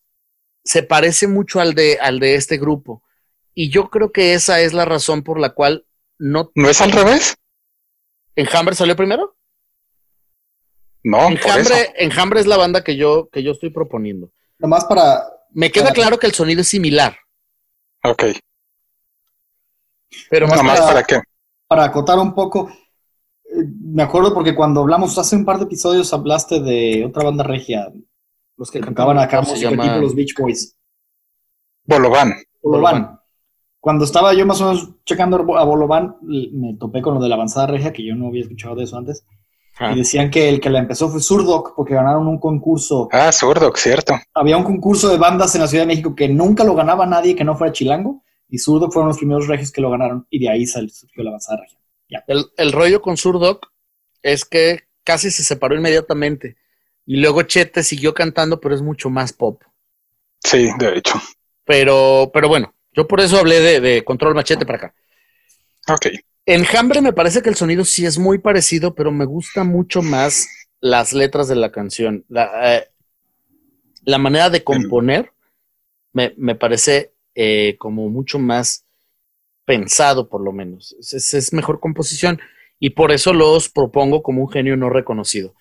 se parece mucho al de, al de este grupo. Y yo creo que esa es la razón por la cual no. ¿No es al revés? ¿Enjambre salió primero? No, por eso. Enjambre, Enjambre es la banda que yo, que yo estoy proponiendo. Nomás para. Me queda Para- claro que el sonido es similar, Ok. pero más Nomás para- para que. para acotar un poco, eh, me acuerdo porque cuando hablamos hace un par de episodios hablaste de otra banda regia, los que cantaban acá ¿cómo se música llama? tipo los Beach Boys. Bolobán. Bolovan. Cuando estaba yo más o menos checando a Bolovan, me topé con lo de la avanzada regia, que yo no había escuchado de eso antes, Ah. y decían que el que la empezó fue Surdoc, porque ganaron un concurso. Ah, zurdo, cierto. Había un concurso de bandas en la Ciudad de México que nunca lo ganaba nadie que no fuera chilango, y Surdoc fueron los primeros regios que lo ganaron, y de ahí salió surgió la avanzada regia. El, el rollo con Surdoc es que casi se separó inmediatamente. Y luego Chete siguió cantando, pero es mucho más pop. Sí, de hecho. Pero, pero bueno, yo por eso hablé de, de Control Machete para acá. Ok. Enjambre me parece que el sonido sí es muy parecido, pero me gusta mucho más las letras de la canción. La, eh, la manera de componer me, me parece eh, como mucho más pensado, por lo menos. Es, es- es mejor composición y por eso los propongo como un genio no reconocido.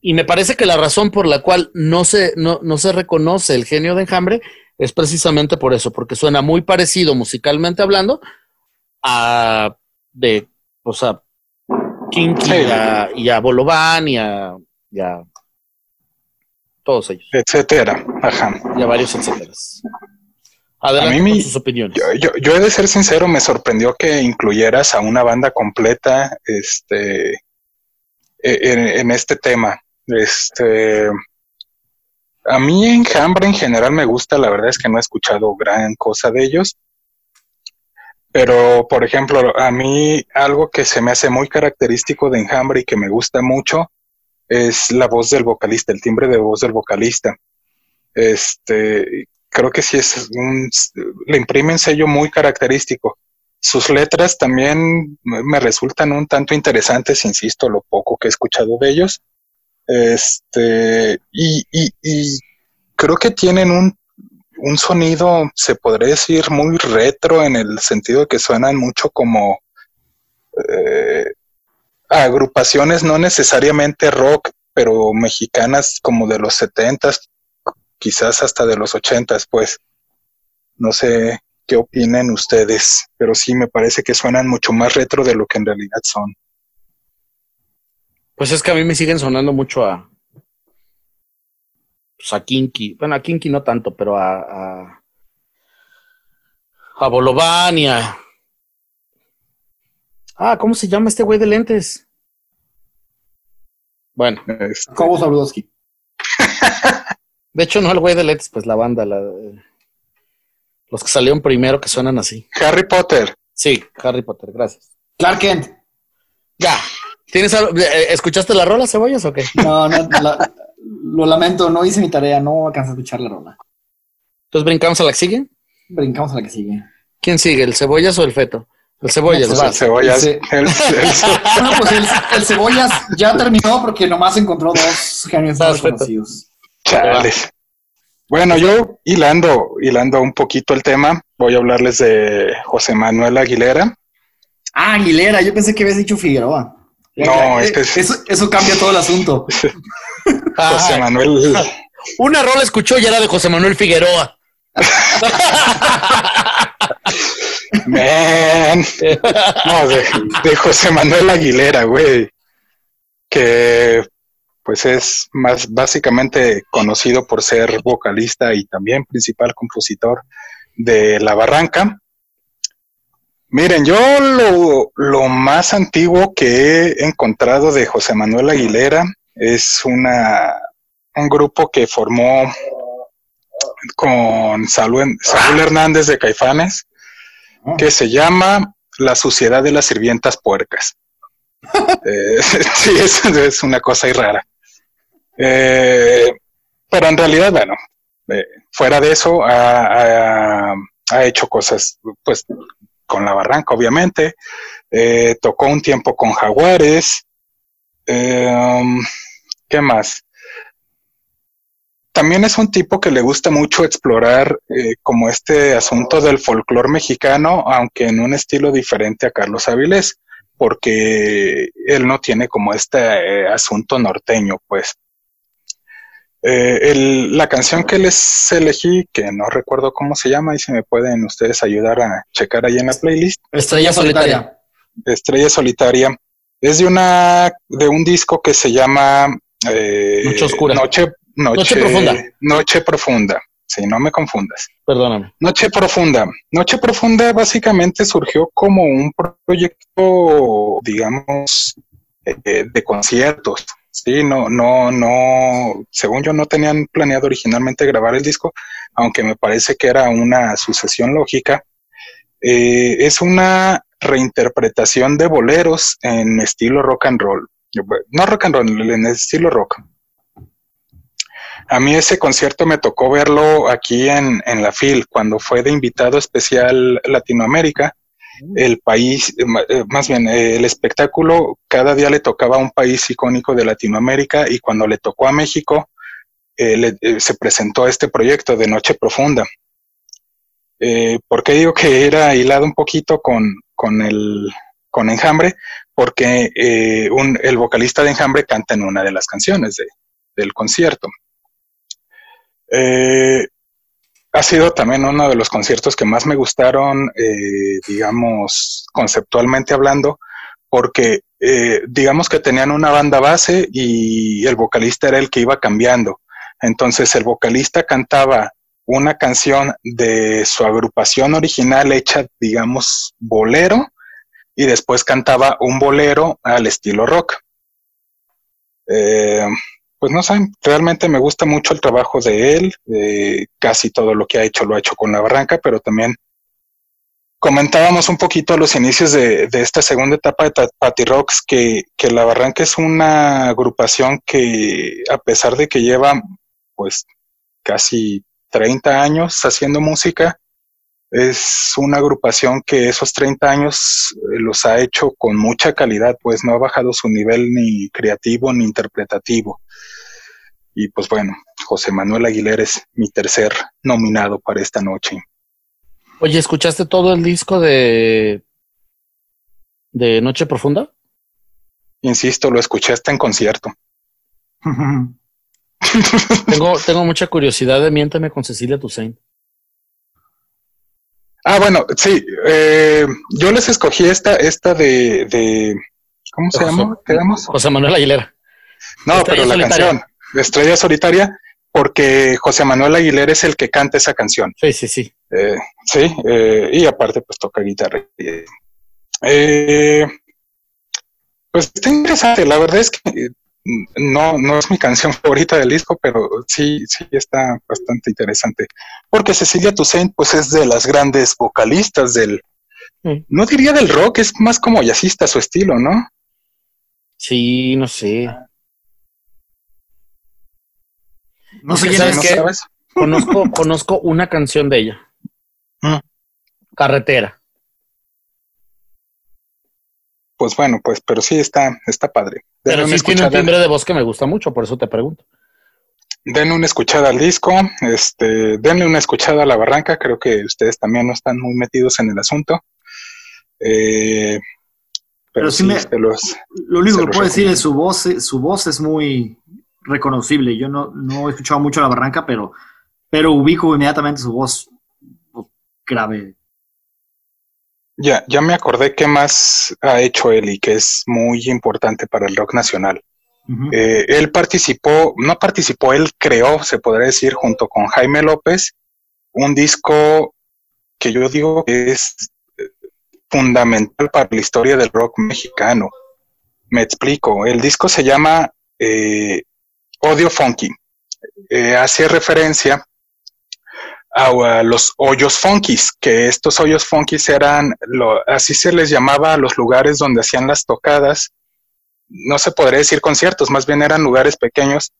Y me parece que la razón por la cual no se, no, no se reconoce el genio de Enjambre es precisamente por eso, porque suena muy parecido musicalmente hablando a de, o sea, Kinky Sí. y, a, y a Bolovan y a, y a todos ellos, Etcétera. Ajá. y a varios etcétera. Adelante A mí con mi- sus opiniones. Yo, yo, yo he de ser sincero, me sorprendió que incluyeras a una banda completa este, e- en, en este tema. Este, a mí Enjambre en general me gusta, la verdad es que no he escuchado gran cosa de ellos. Pero, por ejemplo, a mí algo que se me hace muy característico de Enjambre y que me gusta mucho es la voz del vocalista, el timbre de voz del vocalista. Este, creo que sí es un, le imprime un sello muy característico. Sus letras también me resultan un tanto interesantes, insisto, lo poco que he escuchado de ellos. Este, y, y, creo que tienen un, un sonido, se podría decir, muy retro en el sentido de que suenan mucho como eh, agrupaciones no necesariamente rock, pero mexicanas como de los setentas, quizás hasta de los ochentas, pues. No sé qué opinen ustedes, pero sí me parece que suenan mucho más retro de lo que en realidad son. Pues es que a mí me siguen sonando mucho a. Pues a Kinky. Bueno, a Kinky no tanto, pero a. A, a Bolovan y a. Ah, ¿cómo se llama este güey de lentes? Bueno, Este, Cobo Sabludowski. de hecho, no el güey de lentes, pues la banda, la, los que salieron primero que suenan así. Harry Potter. Sí, Harry Potter, gracias. Clark Kent. Ya. ¿Tienes algo- eh, ¿Escuchaste la rola, cebollas o qué? No, no, la- lo lamento, no hice mi tarea, no alcancé a escuchar la rola. Entonces brincamos a la que sigue. Brincamos a la que sigue. ¿Quién sigue, el cebollas o el feto? El cebollas, Pues va. el cebollas. Sí. el- el- Bueno, pues el, el Cebollas ya terminó porque nomás encontró dos genios no reconocidos. Chales. Bueno, yo hilando, hilando un poquito el tema, voy a hablarles de José Manuel Aguilera. Ah, Aguilera, yo pensé que habías dicho Figueroa. No, Eh, es que es- eso, eso cambia todo el asunto. José Ajá. Manuel, Una rola escuchó y era de José Manuel Figueroa. man. No, de, de José Manuel Aguilera, güey. Que pues es más básicamente conocido por ser vocalista y también principal compositor de La Barranca. Miren, yo lo, lo más antiguo que he encontrado de José Manuel Aguilera es una, un grupo que formó con Saúl, Saúl Hernández de Caifanes, Ah. que se llama La suciedad de las sirvientas puercas. Eh, sí, es, es, una cosa ahí rara. Eh, pero en realidad, bueno, eh, fuera de eso, ha, hecho cosas, pues, con la barranca, obviamente. tocó un tiempo con Jaguares. ¿Qué más? también es un tipo que le gusta mucho explorar eh, como este asunto del folclore mexicano, aunque en un estilo diferente a Carlos Avilés, porque él no tiene como este eh, asunto norteño, pues. Eh, la canción que les elegí, que no recuerdo cómo se llama, y si me pueden ustedes ayudar a checar ahí en la playlist. Estrella Solitaria. Estrella Solitaria. Es de una, de un disco que se llama Noche Oscura. Noche, Noche, profunda. Noche profunda. Sí, no me confundas. Perdóname. Noche profunda. Noche profunda básicamente surgió como un proyecto, digamos, eh, de conciertos. Sí, no, no, no, según yo no tenían planeado originalmente grabar el disco, aunque me parece que era una sucesión lógica. Eh, es una reinterpretación de boleros en estilo rock and roll. No rock and roll, en estilo rock. A mí ese concierto me tocó verlo aquí en, la FIL, cuando fue de invitado especial Latinoamérica. El país, eh, eh, más bien, eh, el espectáculo, cada día le tocaba a un país icónico de Latinoamérica y cuando le tocó a México, se presentó este proyecto de Noche Profunda. ¿Por qué digo que era hilado un poquito con, con, el, con Enjambre? Porque el vocalista de Enjambre canta en una de las canciones del concierto. Ha sido también uno de los conciertos que más me gustaron, eh, digamos, conceptualmente hablando, porque eh, digamos que tenían una banda base y el vocalista era el que iba cambiando. Entonces el vocalista cantaba una canción de su agrupación original hecha, digamos, bolero, y después cantaba un bolero al estilo rock. Eh, pues no sé, realmente me gusta mucho el trabajo de él, casi todo lo que ha hecho lo ha hecho con la barranca, pero también comentábamos un poquito a los inicios de, esta segunda etapa de Patty Rocks que, que, la barranca es una agrupación que a pesar de que lleva pues casi 30 años haciendo música, es una agrupación que esos 30 años eh, los ha hecho con mucha calidad, pues no ha bajado su nivel ni creativo ni interpretativo. Y pues bueno, José Manuel Aguilar es mi tercer nominado para esta noche. Oye, ¿escuchaste todo el disco de, de Noche Profunda? Insisto, lo escuché hasta en concierto. tengo, tengo mucha curiosidad de Miéntame con Cecilia Toussaint. Ah, bueno, sí. Eh, yo les escogí esta, esta de, de ¿cómo se llama? ¿Quedamos? José Manuel Aguilera. No, pero la canción. Estrella Solitaria, porque José Manuel Aguilera es el que canta esa canción. Sí, sí, sí. Eh, sí, eh, y aparte pues toca guitarra. Eh, pues está interesante, la verdad es que no, no es mi canción favorita del disco, pero sí, sí está bastante interesante. Porque Cecilia Toussaint pues es de las grandes vocalistas del, no diría del rock, es más como jazzista su estilo, ¿no? Sí, no sé. No sé quién es. Conozco, conozco una canción de ella. Mm. Carretera. Pues bueno, pues, pero sí está, está padre. pero sí tiene un timbre de voz que me gusta mucho, por eso te pregunto. Denle una escuchada al disco, este, denle una escuchada a la barranca, creo que ustedes también no están muy metidos en el asunto. Eh, pero, sí, me, lo único que puedo decir es su voz, su voz es muy, reconocible. Yo no, no he escuchado mucho La Barranca, pero, pero ubico inmediatamente su voz pues, grave. Ya, ya me acordé qué más ha hecho él y que es muy importante para el rock nacional. Eh, él participó, no participó, él creó, se podría decir, junto con Jaime López, un disco que yo digo que es eh, fundamental para la historia del rock mexicano. Me explico, el disco se llama eh, Odio Funky. Eh, hace referencia a, los hoyos funkis, que estos hoyos funkis eran, lo, así se les llamaba a los lugares donde hacían las tocadas. No se podría decir conciertos, más bien eran lugares pequeños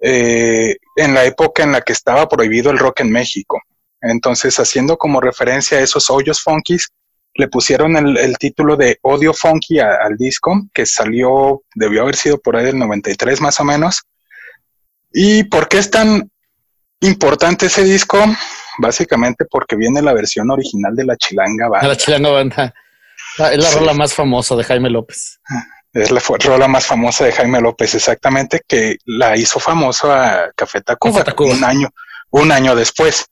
eh, en la época en la que estaba prohibido el rock en México. Entonces, haciendo como referencia a esos hoyos funkis, le pusieron el, título de Odio Funky al disco, que salió, debió haber sido por ahí del 93 más o menos. ¿Y por qué es tan importante ese disco? Básicamente porque viene la versión original de la Chilanga Banda. La Chilanga Banda. Es la rola más famosa de Jaime López. Es la rola más famosa de Jaime López, exactamente, que la hizo famoso a Café Tacuba, un año, un año después.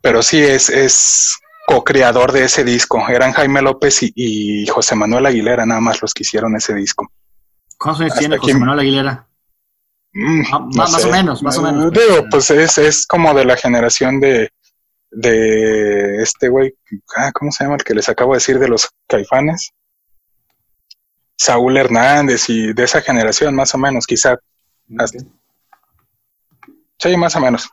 Pero sí es, es co-creador de ese disco. Eran Jaime López y, José Manuel Aguilera, nada más los que hicieron ese disco. ¿Cuántos años tiene José Manuel Aguilera? Mm, ah, más, o menos, más o menos. pues es, es como de la generación de, de este güey, ah, ¿cómo se llama el que les acabo de decir de los caifanes? Saúl Hernández y de esa generación, más o menos, quizá. Sí, más o menos.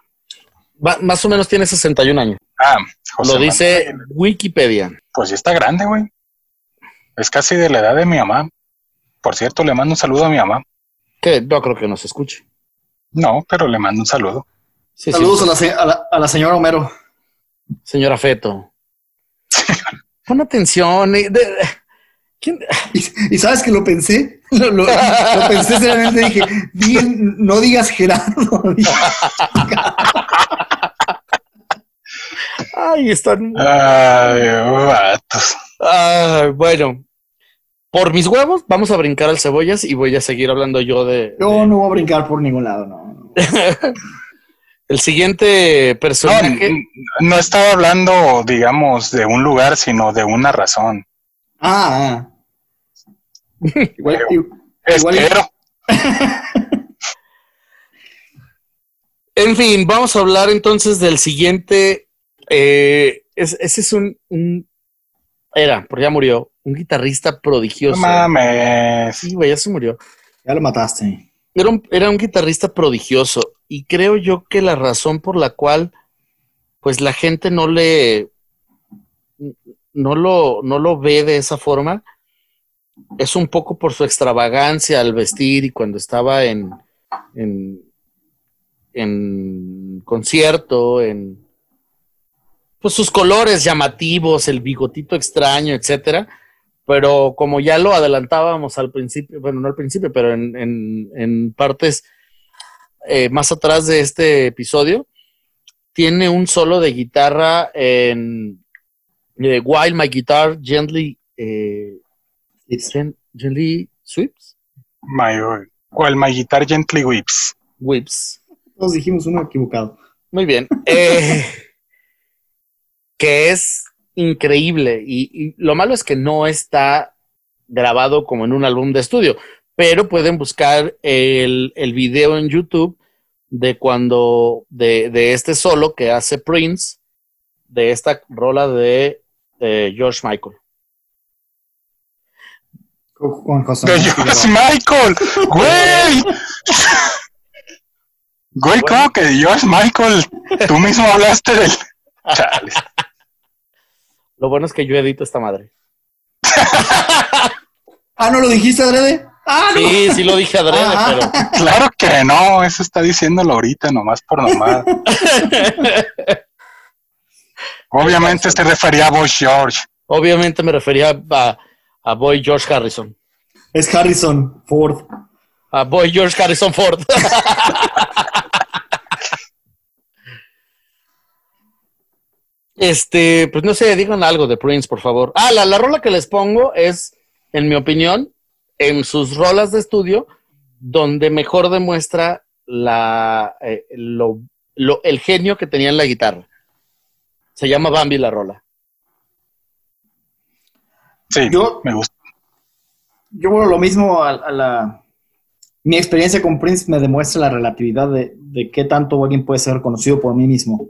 más o menos tiene 61 años. Ah, Lo dice Wikipedia. Pues ya está grande, güey. Es casi de la edad de mi mamá. Por cierto, le mando un saludo a mi mamá. Que no creo que nos escuche. No, pero le mando un saludo. Saludos A, la, señora Homero. Señora Feto. Pon atención. ¿Y, sabes que lo pensé? Lo, pensé seriamente. Dije, no digas Gerardo. Ay, están. Ay, bueno, por mis huevos, vamos a brincar al cebollas y voy a seguir hablando yo de. Yo no voy a brincar por ningún lado, no. El siguiente personaje. No, estaba hablando, digamos, de un lugar, sino de una razón. Ah, ah. igual, Espero. en fin, vamos a hablar entonces del siguiente eh, ese es un, Era, porque ya murió. Un guitarrista prodigioso. No mames. Sí, güey, ya se murió. Ya lo mataste. Era un, era un guitarrista prodigioso. Y creo yo que la razón por la cual, pues la gente no le. No lo, no lo ve de esa forma. Es un poco por su extravagancia al vestir y cuando estaba en, en, en concierto, en, pues sus colores llamativos, el bigotito extraño, etcétera. Pero como ya lo adelantábamos al principio, bueno, no al principio, pero en, partes eh, más atrás de este episodio, tiene un solo de guitarra en eh, While My Guitar Gently, eh, gently Sweeps. My, while My Guitar Gently Whips. Whips. Nos dijimos uno equivocado. Muy bien. Eh, que es increíble. Y, lo malo es que no está grabado como en un álbum de estudio, pero pueden buscar el, el video en YouTube de cuando, de, este solo que hace Prince, de esta rola de, George Michael. de George Michael, güey. Güey, ¿cómo que de George Michael? Tú mismo hablaste del. Lo bueno es que yo edito esta madre. ah, ¿no lo dijiste adrede? Ah, Sí, sí lo dije adrede, ah. pero. Claro que no, eso está diciéndolo ahorita, nomás por nomás. Obviamente se refería a Boy George. Obviamente me refería a, a Boy George Harrison. Es Harrison Ford. A Boy George Harrison Ford. Este, pues no sé, digan algo de Prince, por favor. Ah, la, la rola que les pongo es, en mi opinión, en sus rolas de estudio, donde mejor demuestra la, eh, lo, el genio que tenía en la guitarra. Se llama Bambi la rola. Sí, yo, me gusta. Yo, bueno, lo mismo a, la... Mi experiencia con Prince me demuestra la relatividad de, de qué tanto alguien puede ser reconocido por mí mismo.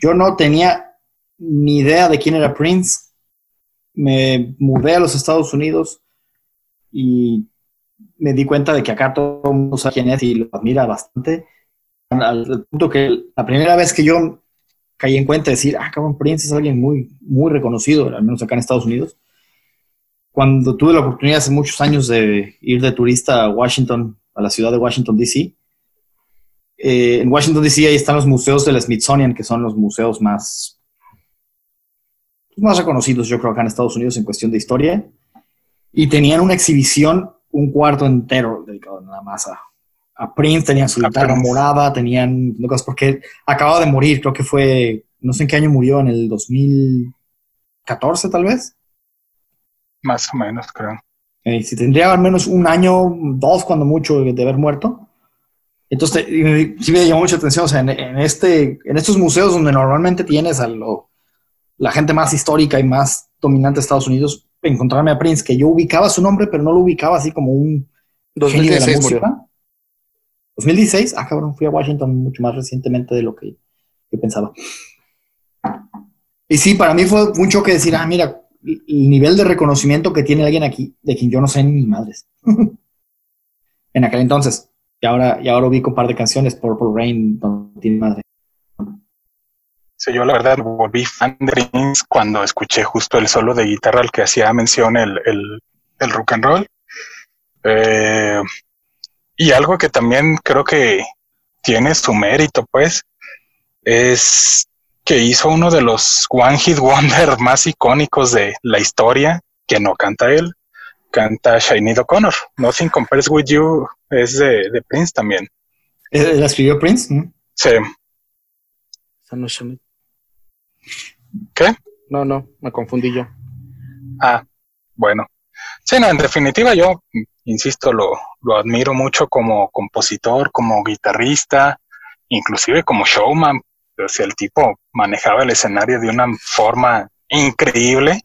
Yo no tenía ni idea de quién era Prince. Me mudé a los Estados Unidos y me di cuenta de que acá todo el mundo sabe quién es y lo admira bastante. Al punto que la primera vez que yo caí en cuenta de decir, ah, cabrón, Prince es alguien muy, muy reconocido, al menos acá en Estados Unidos. Cuando tuve la oportunidad hace muchos años de ir de turista a Washington, a la ciudad de Washington, D.C., eh, en Washington, D.C. ahí están los museos del Smithsonian, que son los museos más, más reconocidos, yo creo, acá en Estados Unidos en cuestión de historia. Y tenían una exhibición, un cuarto entero dedicado nada más a, a Prince, tenían su guitarra morada, tenían cosas, porque acababa de morir, creo que fue, no sé en qué año murió, en el 2014 tal vez. Más o menos, creo. Eh, si tendría al menos un año, dos cuando mucho de haber muerto. Entonces, sí me llamó mucha atención, o sea, en, este, en estos museos donde normalmente tienes a la gente más histórica y más dominante de Estados Unidos, encontrarme a Prince, que yo ubicaba su nombre, pero no lo ubicaba así como un 2016 genio de la música. 2016, ah, cabrón, fui a Washington mucho más recientemente de lo que yo pensaba. Y sí, para mí fue un choque decir, ah, mira, el nivel de reconocimiento que tiene alguien aquí, de quien yo no sé ni madres. en aquel entonces. Y ahora, y ahora ubico un par de canciones, Purple Rain, no tiene madre. Sí, yo la verdad volví fan de Prince cuando escuché justo el solo de guitarra al que hacía mención el, el, el rock and roll. Eh, y algo que también creo que tiene su mérito, pues, es que hizo uno de los One Hit Wonder más icónicos de la historia, que no canta él, canta Shiny O'Connor. Nothing Compares With You es de, Prince también. ¿Eh, ¿La escribió Prince? Sí. ¿Qué? No, no, me confundí yo. Ah, bueno. Sí, no, en definitiva yo, insisto, lo, lo admiro mucho como compositor, como guitarrista, inclusive como showman. O sea, el tipo manejaba el escenario de una forma increíble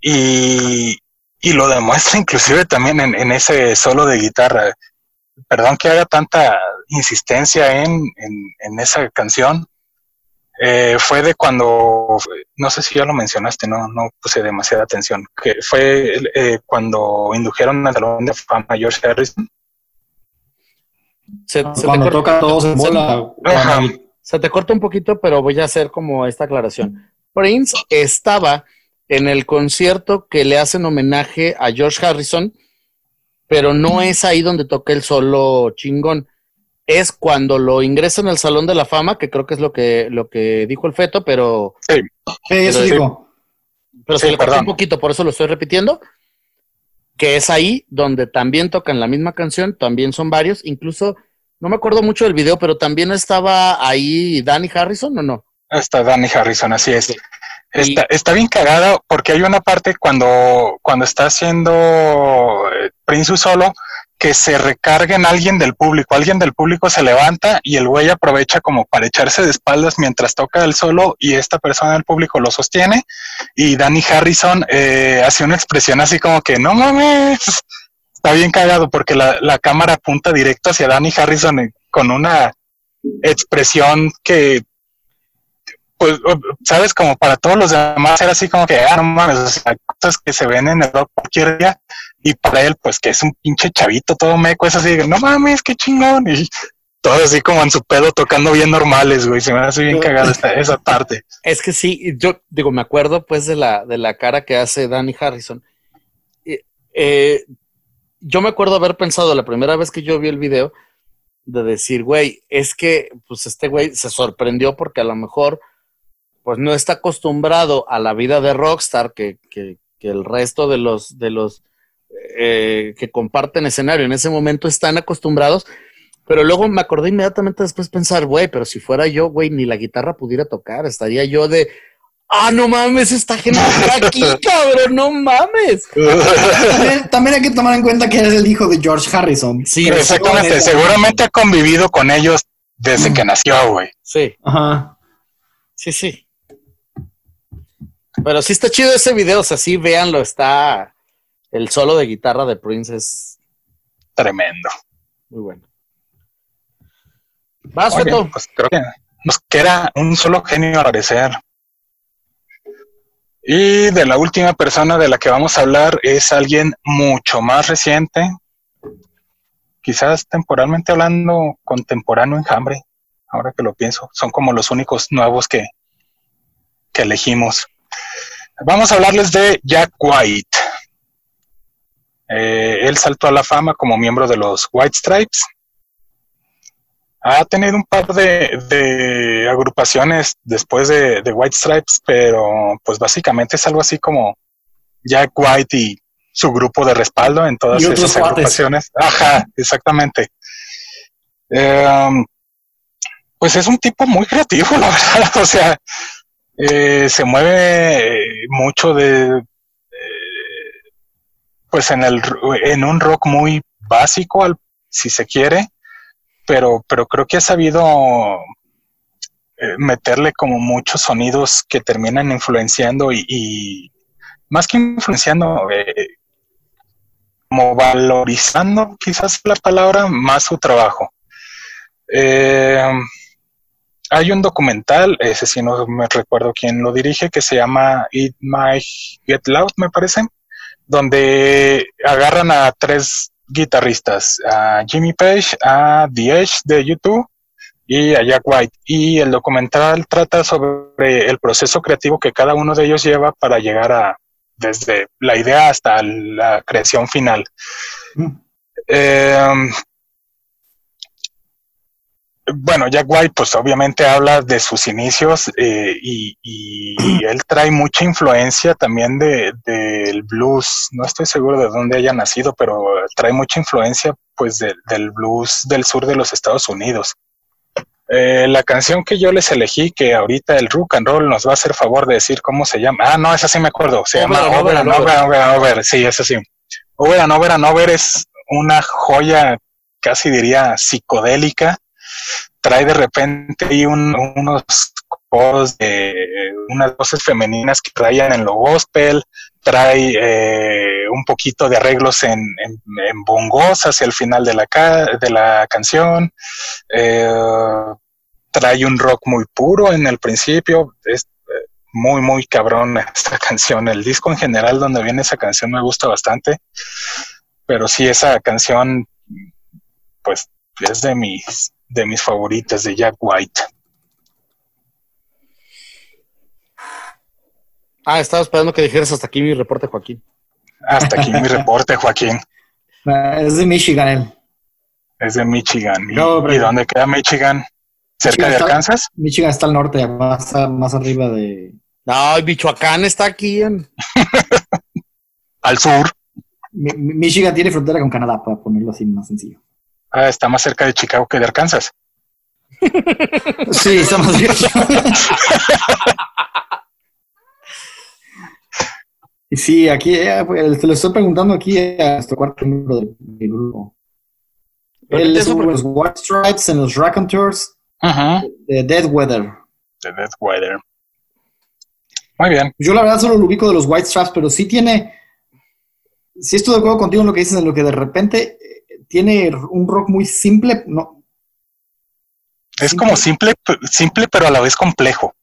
y, y lo demuestra inclusive también en, ese solo de guitarra. Perdón que haga tanta insistencia en, en, en esa canción, eh, fue de cuando, no sé si ya lo mencionaste, no, no puse demasiada atención, que fue eh, cuando indujeron al Salón de Fama a George Harrison. Se, cuando toca bola. Se te corta un poquito, pero voy a hacer como esta aclaración. Prince estaba en el concierto que le hacen homenaje a George Harrison, pero no es ahí donde toca el solo chingón es cuando lo ingresan al Salón de la Fama, que creo que es lo que, lo que dijo el feto, pero. Sí, eso digo. Pero se le cortó un poquito, por eso lo estoy repitiendo. Que es ahí donde también tocan la misma canción, también son varios, incluso, no me acuerdo mucho del video, pero también estaba ahí Danny Harrison, ¿o no? Está Danny Harrison, así es. Está, está, bien cagada porque hay una parte cuando, cuando está haciendo eh, Prince solo, que se recarguen alguien del público. Alguien del público se levanta y el güey aprovecha como para echarse de espaldas mientras toca el solo y esta persona del público lo sostiene. Y Danny Harrison eh, hace una expresión así como que no mames. Está bien cagado porque la, la cámara apunta directo hacia Danny Harrison eh, con una expresión que pues, sabes, como para todos los demás era así como que, ah, no mames, o sea, cosas que se ven en el rock cualquier día, y para él, pues que es un pinche chavito todo meco, es así, no mames, qué chingón, y todo así como en su pedo tocando bien normales, güey, se me hace bien cagada esta, esa parte. Es que sí, yo digo, me acuerdo pues de la, de la cara que hace Danny Harrison. Eh, yo me acuerdo haber pensado la primera vez que yo vi el video, de decir, güey, es que pues este güey se sorprendió porque a lo mejor pues no está acostumbrado a la vida de rockstar que, que, que el resto de los, de los eh, que comparten escenario en ese momento están acostumbrados. Pero luego me acordé inmediatamente después pensar, güey, pero si fuera yo, güey, ni la guitarra pudiera tocar, estaría yo de, ah, no mames, esta gente está aquí, cabrón, no mames. también, hay que tomar en cuenta que eres el hijo de George Harrison. Sí, exactamente, seguramente ha convivido con ellos desde que nació, güey. Sí. Ajá. Sí, sí. Pero sí está chido ese video, o sea, sí, véanlo, está el solo de guitarra de Prince es tremendo. Muy bueno. Vas, Feto. Pues creo que nos queda un solo genio agradecer. Y de la última persona de la que vamos a hablar es alguien mucho más reciente, quizás temporalmente hablando contemporáneo enjambre, ahora que lo pienso. Son como los únicos nuevos que, que elegimos. Vamos a hablarles de Jack White. Eh, él saltó a la fama como miembro de los White Stripes. Ha tenido un par de, agrupaciones después de, White Stripes, pero pues básicamente es algo así como Jack White y su grupo de respaldo en todas esas agrupaciones. Ajá, exactamente. Em, pues es un tipo muy creativo, la verdad. O sea, eh, se mueve mucho de, pues en el en un rock muy básico, si se quiere, pero, pero creo que ha sabido eh, meterle como muchos sonidos que terminan influenciando y, más que influenciando, eh, como valorizando quizás la palabra, más su trabajo. Eh, hay un documental, ese sí no me recuerdo quién lo dirige, que se llama It Might Get Loud, me parece, donde agarran a tres guitarristas, a Jimmy Page, a The Edge de YouTube y a Jack White. Y el documental trata sobre el proceso creativo que cada uno de ellos lleva para llegar a, desde la idea hasta la creación final. Mm. Eh, bueno, Jack White, pues obviamente habla de sus inicios eh, y, él trae mucha influencia también del de, blues. No estoy seguro de dónde haya nacido, pero trae mucha influencia pues del blues del sur de los Estados Unidos. Eh, la canción que yo les elegí, que ahorita el rock and roll nos va a hacer favor de decir cómo se llama. Ah, no, esa sí me acuerdo. Se llama Over and Over, Over and Over. Sí, esa sí. Over and Over and Over es una joya, casi diría psicodélica trae de repente unos coros de unas voces femeninas que traían en lo gospel, trae eh, un poquito de arreglos en, bongos hacia el final de la, de la canción, eh, trae un rock muy puro en el principio, es eh, muy, muy cabrón esta canción. El disco en general donde viene esa canción me gusta bastante, pero sí, esa canción, pues es de mis de mis favoritas de Jack White. Ah, estaba esperando que dijeras hasta aquí mi reporte, Joaquín. Hasta aquí mi reporte, Joaquín. Es de Michigan, él. Es de Michigan. ¿Y, dónde queda Michigan? ¿Cerca de Arkansas? Michigan está al norte, más, más arriba de. No, Michoacán está aquí. al sur. Michigan tiene frontera con Canadá, para ponerlo así más sencillo. Ah, está más cerca de Chicago que de Arkansas. sí, estamos bien. sí, aquí eh, pues, te lo estoy preguntando aquí a nuestro cuarto miembro del, grupo. Él es los White Stripes en los Raconteurs de Dead Weather. De Dead Weather. Muy bien. Yo la verdad solo lo ubico de los White Stripes, pero sí tiene. Sí estoy de acuerdo contigo en lo que dices, en lo que de repente tiene un rock muy simple, no. Es como simple, simple, pero a la vez complejo.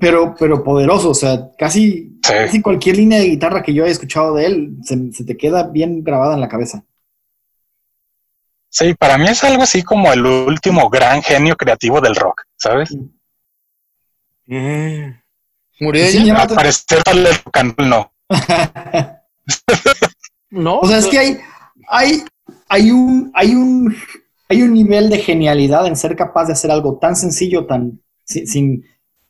Pero, pero poderoso, o sea, casi, cualquier línea de guitarra que yo haya escuchado de él se, te queda bien grabada en la cabeza. Sí, para mí es algo así como el último gran genio creativo del rock, ¿sabes? Mm. ¿Murió ella? Al parecer no. no. O sea, es que hay, hay, hay un, hay un, hay un nivel de genialidad en ser capaz de hacer algo tan sencillo, tan sin,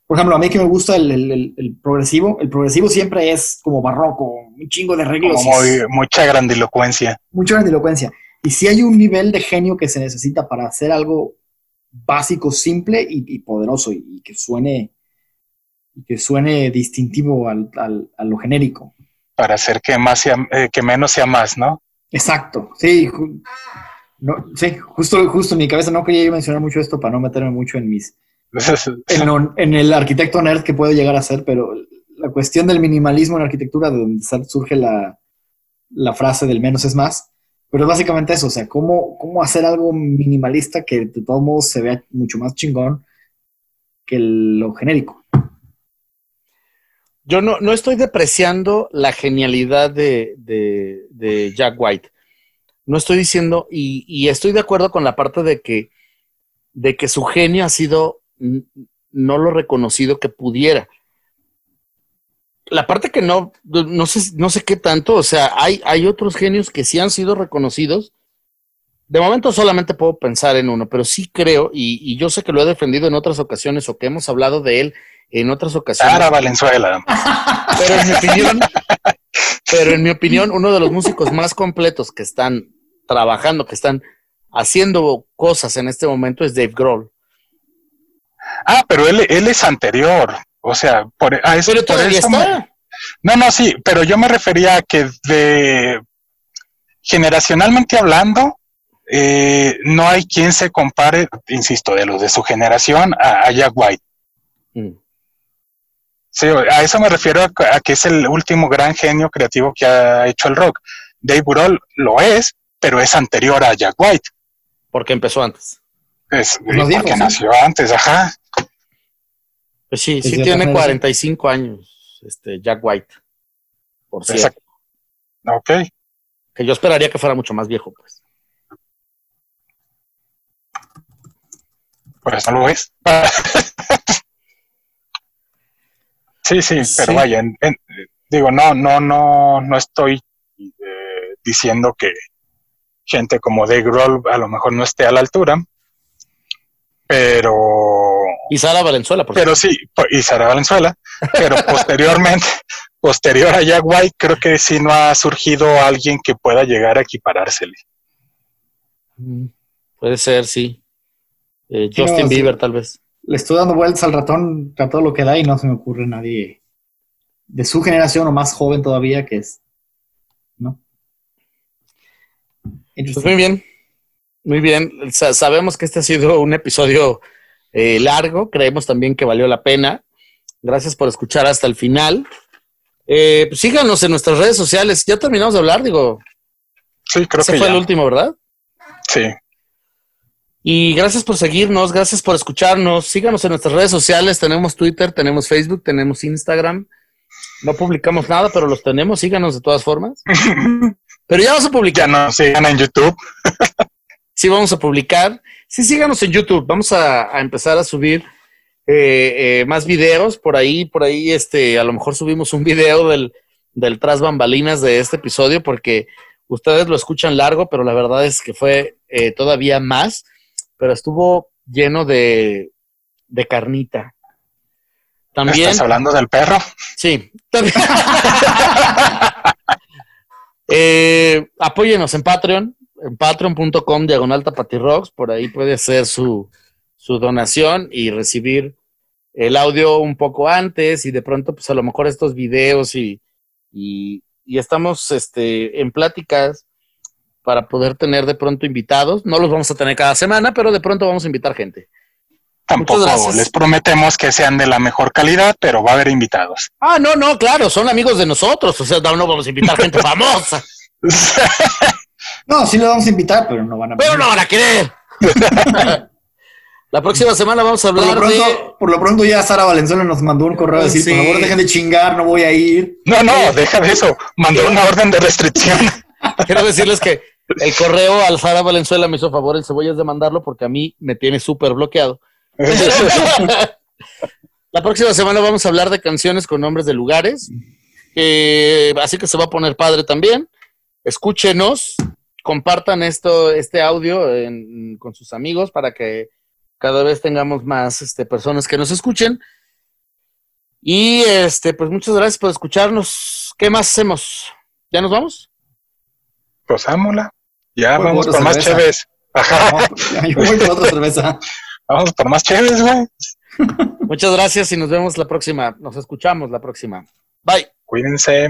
por ejemplo, a mí que me gusta el, progresivo, el progresivo siempre es como barroco, un chingo de reglas. mucha grandilocuencia. Mucha grandilocuencia. Y si hay un nivel de genio que se necesita para hacer algo básico, simple y, poderoso y, que suene que suene distintivo al, a lo genérico. Para hacer que más sea, eh, que menos sea más, ¿no? Exacto, sí. No, sí, justo, justo en mi cabeza no quería mencionar mucho esto para no meterme mucho en mis. en, el arquitecto nerd que puedo llegar a ser, pero la cuestión del minimalismo en arquitectura, de donde surge la, frase del menos es más, pero es básicamente eso, o sea, cómo, cómo hacer algo minimalista que de todos modos se vea mucho más chingón que lo genérico. Yo no, no estoy depreciando la genialidad de, de, Jack White. No estoy diciendo, y, estoy de acuerdo con la parte de que de que su genio ha sido no lo reconocido que pudiera. La parte que no, no sé, no sé qué tanto, o sea, hay, hay otros genios que sí han sido reconocidos. De momento solamente puedo pensar en uno, pero sí creo, y, y yo sé que lo he defendido en otras ocasiones o que hemos hablado de él en otras ocasiones. Sara Valenzuela. Pero en mi opinión, pero en mi opinión, uno de los músicos más completos que están trabajando, que están haciendo cosas en este momento es Dave Grohl. Ah, pero él, él es anterior. O sea, por, a eso, Pero por todavía eso está. me- No, no, sí, pero yo me refería a que de generacionalmente hablando, eh, no hay quien se compare, insisto, de los de su generación a, a Jack White. Mm. Sí, a eso me refiero a, a que es el último gran genio creativo que ha hecho el rock. Dave Grohl lo es, pero es anterior a Jack White. Porque empezó antes. Es Lo dijo, porque sí. nació antes, ajá. Pues sí, sí tiene generación. 45 años, este Jack White. Por cierto. Exacto. Ok. Que yo esperaría que fuera mucho más viejo, pues. Por eso no lo es. sí, sí, pero Sí. vaya, en- en- digo, no, no, no, no estoy eh, diciendo que gente como Dave Grohl a lo mejor no esté a la altura, pero, Y Sara Valenzuela, por pero sí, y Sara Valenzuela, pero posteriormente, posterior a Jack White, creo que sí no ha surgido alguien que pueda llegar a equiparársele. Mm, Puede ser, sí. Eh, Justin no, sí. Bieber, tal vez. Le estoy dando vueltas al ratón a todo lo que da y no se me ocurre nadie de su generación o más joven todavía que es. ¿No? Pues muy bien. Muy bien. Sa- sabemos que este ha sido un episodio eh, largo. Creemos también que valió la pena. Gracias por escuchar hasta el final. Eh, pues síganos en nuestras redes sociales. Ya terminamos de hablar, digo. Sí, creo Ese que fue ya. el último, ¿verdad? Sí. Y gracias por seguirnos, gracias por escucharnos. Síganos en nuestras redes sociales. Tenemos Twitter, tenemos Facebook, tenemos Instagram. No publicamos nada, pero los tenemos. Síganos de todas formas. Pero ya vamos a ya publicar. no sigan en YouTube. Sí, vamos a publicar. Sí, síganos en YouTube. Vamos a, a empezar a subir eh, eh, más videos. Por ahí, por ahí, este, a lo mejor subimos un video del, del tras bambalinas de este episodio, porque ustedes lo escuchan largo, pero la verdad es que fue eh, todavía más. Pero estuvo lleno de, de carnita. También. ¿Estás hablando del perro? Sí. También- Eh, apóyenos en Patreon, en patreon.com diagonal tapatirrocks, por ahí puede hacer su, su donación y recibir el audio un poco antes y de pronto pues a lo mejor estos videos y, y, y estamos este, en pláticas para poder tener de pronto invitados. No los vamos a tener cada semana, pero de pronto vamos a invitar gente. Tampoco les prometemos que sean de la mejor calidad, pero va a haber invitados. Ah, no, no, claro, son amigos de nosotros, o sea, no, vamos a invitar gente famosa, No, sí le vamos a invitar, pero no van a pero no van a querer. La próxima semana vamos a Por lo, hablar de... pronto, por lo pronto ya Sara Valenzuela nos mandó un correo a decir, Sí. por favor dejen de chingar, no voy a ir. no, no, deja de eso. Mandó una orden de restricción. Quiero decirles que el correo al Sara Valenzuela me hizo favor en cebollas de mandarlo porque a mí me tiene súper bloqueado. La próxima semana vamos a hablar de canciones con nombres de lugares. eh, así que se va a poner padre también. Escúchenos, compartan esto, este audio en- con sus amigos para que cada vez tengamos más este, personas que nos escuchen. Y este, pues muchas gracias por escucharnos. ¿Qué más hacemos? ¿Ya nos vamos? Vámonos. Ya Voy vamos por más chéves. Ajá, No, yo voy por otra cerveza. vamos por más chéves, güey. Muchas gracias y nos vemos la próxima. Nos escuchamos la próxima. Bye. Cuídense.